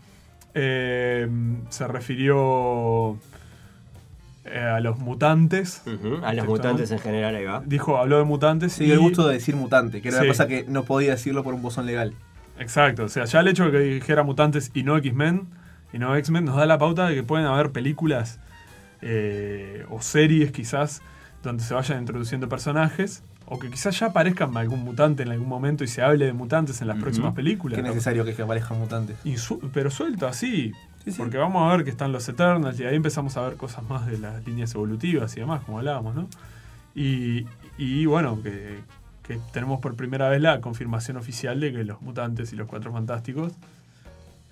eh, se refirió eh, a los mutantes. A los mutantes en general, ahí va. Dijo, habló de mutantes. Sí, y- el gusto de decir mutante, que era Sí. una cosa que no podía decirlo por un bozón legal. Exacto, o sea, ya el hecho de que dijera mutantes y no X-Men y no X-Men nos da la pauta de que pueden haber películas eh, o series quizás donde se vayan introduciendo personajes o que quizás ya aparezcan algún mutante en algún momento y se hable de mutantes en las próximas películas. Qué ¿no? necesario que, que aparezcan mutantes. Y su- pero suelto así, Sí, sí. porque vamos a ver que están los Eternals y ahí empezamos a ver cosas más de las líneas evolutivas y demás, como hablábamos, ¿no? Y, y bueno, que, que tenemos por primera vez la confirmación oficial de que los mutantes y los cuatro fantásticos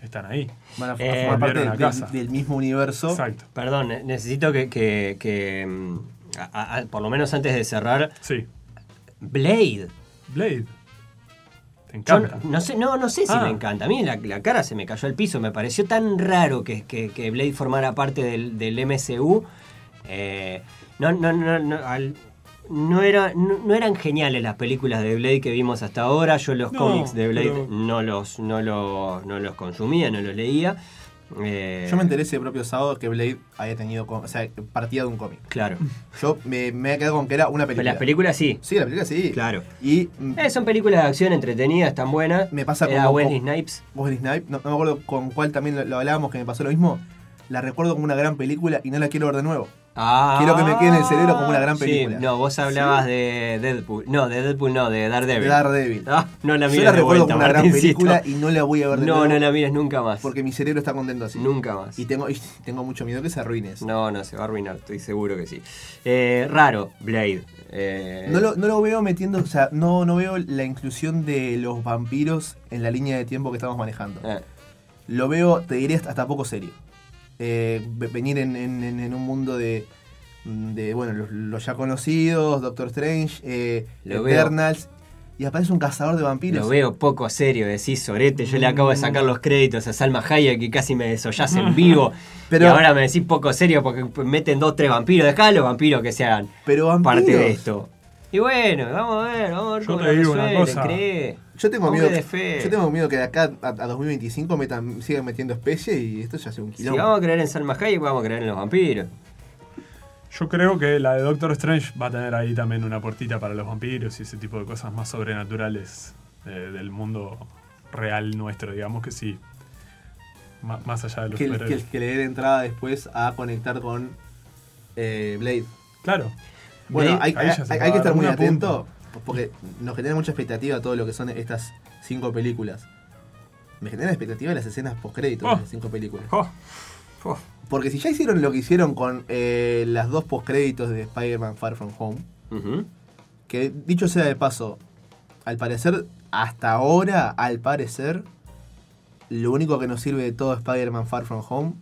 están ahí. Van a, Eh, formar parte del, mismo universo. Exacto. Perdón, ne- necesito que, que- que, mm, a- a- por lo menos antes de cerrar, Sí. Blade. Blade. Te Yo encanta. no, no sé, no, no sé si Ah. me encanta. A mí la, la cara se me cayó al piso. Me pareció tan raro que, que- que Blade formara parte del, del MCU. Eh, no, no, no, no, al- no, era, no, no eran geniales las películas de Blade que vimos hasta ahora. Yo los No, cómics de Blade pero- no, los, no, los, no los consumía, no los leía. Eh, Yo me enteré ese propio sábado que Blade había tenido, o sea, partía de un cómic. Claro. Yo me, me he quedado con que era una Pero película. las películas sí. Sí, la película sí. Claro. Y Eh, son películas de acción entretenidas, están buenas. Me pasa Era como- Wesley Snipes. Wesley Snipe, no, no me acuerdo con cuál también lo, lo hablábamos, que me pasó lo mismo. La recuerdo como una gran película y no la quiero ver de nuevo. Ah, Quiero que me quede en el cerebro como una gran sí. película. No, vos hablabas de Deadpool. No, de Deadpool no, de Daredevil. Daredevil. Ah, no la Yo mires la de recuerdo vuelta, como una gran película y no la voy a ver de No, nuevo. no la mires nunca más. Porque mi cerebro está contento así. Nunca más. Y tengo, y tengo mucho miedo que se arruine eso. No, no, se va a arruinar, estoy seguro que sí. Eh, raro, Blade. Eh, No lo, no lo veo metiendo, o sea, no, no veo la inclusión de los vampiros en la línea de tiempo que estamos manejando. eh, Lo veo, te diré, hasta poco serio. Eh, ve- venir en, en- en- en un mundo de, de bueno, los, los ya conocidos, Doctor Strange, eh, Lo veo. Eternals, y aparece un cazador de vampiros. lo veo poco serio, decís Sorete. Yo le acabo de sacar los créditos a Salma Hayek y casi me desollás en vivo. Pero- y ahora me decís poco serio porque meten dos, tres vampiros. Dejá a los vampiros que se hagan Pero vampiros. parte de esto. Y bueno, vamos a ver, vamos a ver Yo cómo te digo una resuelven, cosa. cree. Yo tengo Hombre miedo, de fe. yo tengo miedo que de acá a, a 2025 metan, sigan metiendo especies y esto ya sea un Si quilombo. vamos a creer en Salma Hayek, vamos a creer en los vampiros. Yo creo que la de Doctor Strange va a tener ahí también una puertita para los vampiros y ese tipo de cosas más sobrenaturales eh, del mundo real nuestro, digamos que sí. Ma- más allá de los que, que, que le dé entrada después a conectar con eh, Blade. Claro. Bueno, hay, ahí que estar muy atento porque nos genera mucha expectativa todo lo que son estas cinco películas. Me genera expectativa las escenas post-créditos Oh. de las cinco películas. Oh, Oh, Porque si ya hicieron lo que hicieron con eh, las dos post-créditos de Spider-Man Far From Home, que dicho sea de paso, al parecer, hasta ahora, al parecer, lo único que nos sirve de todo Spider-Man Far From Home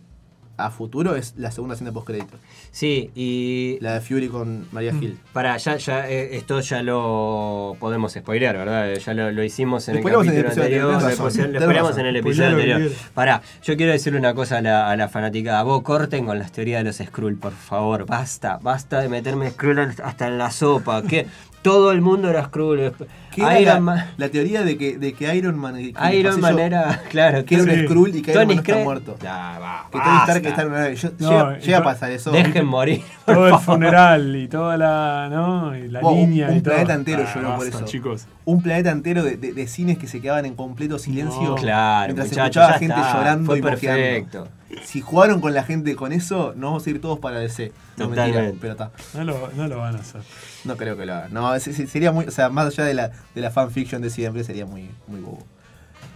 a futuro es la segunda escena post-créditos. Sí, y. La de Fury con Maria Mm. Hill. Para, ya, ya, eh, esto ya lo podemos spoilear, ¿verdad? Ya lo, lo hicimos en el Spoileamos en el capítulo episodio anterior. lo razón, razón. en el episodio anterior. Pará, yo quiero decirle una cosa a la, a la fanaticada. Vos corten con las teorías de los Skrull, por favor. Basta, basta de meterme Skrull hasta en la sopa. Que todo el mundo era Skrull. ¿Qué era Iron la, Man, la teoría de que, de que Iron Man. que Iron pasé Man yo, era. Claro, Que era un Sí. Skrull y que Iron Man no está muerto. Ya, va, Que Tony Stark está en una nave. Yo- No, llega, a pasar eso. Dejen morir. por todo el favor. funeral y toda la, ¿no? Y la un- línea un y todo. planeta entero Ah, lloró por eso. chicos. Un planeta entero de, de- de cines que se quedaban en completo silencio. No. Claro, mientras muchachos, escuchaba gente está, llorando fue y moqueando. Si jugaron con la gente con eso, nos vamos a ir todos para DC. No, mentira, pero está. No lo, no lo van a hacer. No creo que lo hagan. No, se- se- sería muy. O sea, más allá de la, de la fanfiction de siempre, sería muy, muy bobo.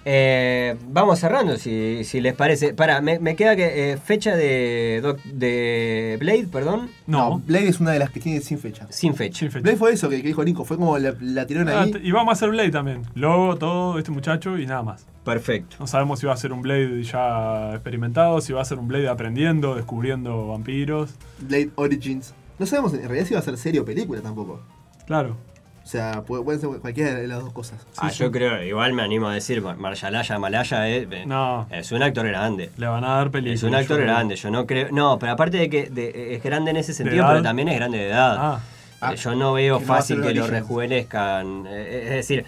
Eh, vamos cerrando, si, si les parece. Para, me, me queda que eh, fecha de, Doc- de Blade, perdón, No, Blade es una de las que tiene sin fecha. sin fecha. sin fecha. Blade fue eso que, que dijo Nico, fue como la, la tiraron Ah, ahí. y vamos a hacer Blade también. Logo, todo, este muchacho y nada más. Perfecto. No sabemos si va a ser un Blade ya experimentado, si va a ser un Blade aprendiendo, descubriendo vampiros. Blade Origins. No sabemos en realidad si va a ser serie o película tampoco. Claro. O sea, puede- pueden ser cualquiera de las dos cosas. ah, sí. yo creo, igual me animo a decir, Mar- Marshallaya Malaya es, No. es un actor grande. Le van a dar película. Es un actor yo creo. grande, yo no creo. No, pero aparte de que de- es grande en ese sentido, pero también es grande de edad. Ah, Ah, Eh, yo no veo no fácil que lo rejuvenezcan. Eh, Es decir,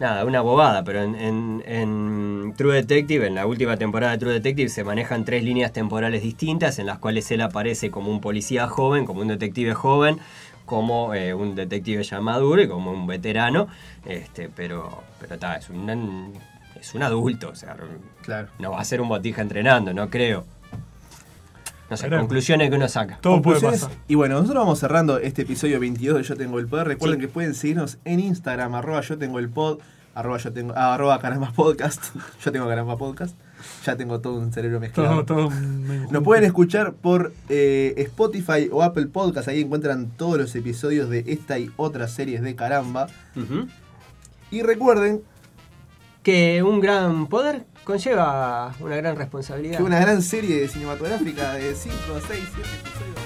nada, una bobada, pero en, en- en True Detective, en la última temporada de True Detective, se manejan tres líneas temporales distintas en las cuales él aparece como un policía joven, como un detective joven, como eh, un detective ya maduro y como un veterano. Este, pero, pero está, es un, es un adulto, o sea, Claro. no va a ser un botija entrenando, no creo. No sé, conclusiones que uno saca. todo puede pasar. Y bueno, nosotros vamos cerrando este episodio 22 de Yo Tengo el Poder. Recuerden que pueden seguirnos en Instagram, arroba yo tengo el pod, arroba yo tengo, ah, arroba caramba podcast. yo tengo caramba podcast. Ya tengo todo un cerebro mezclado. Todo, todo Nos pueden escuchar por eh, Spotify o Apple Podcast. Ahí encuentran todos los episodios de esta y otras series de caramba. Y recuerden que un gran poder conlleva una gran responsabilidad. una gran serie cinematográfica de 5, 6, 7 episodios.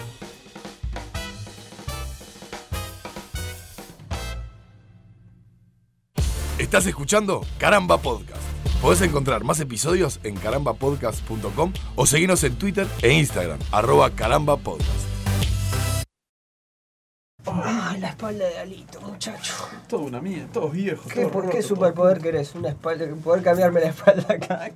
Estás escuchando Caramba Podcast. Podés encontrar más episodios en carambapodcast.com o seguirnos en Twitter e Instagram, arroba carambapodcast. Ah, la espalda de Alito, muchacho. Todo una mía, todos viejos. ¿Qué, todos ¿Por qué rotos, superpoder querés? Una espalda, poder cambiarme la espalda acá.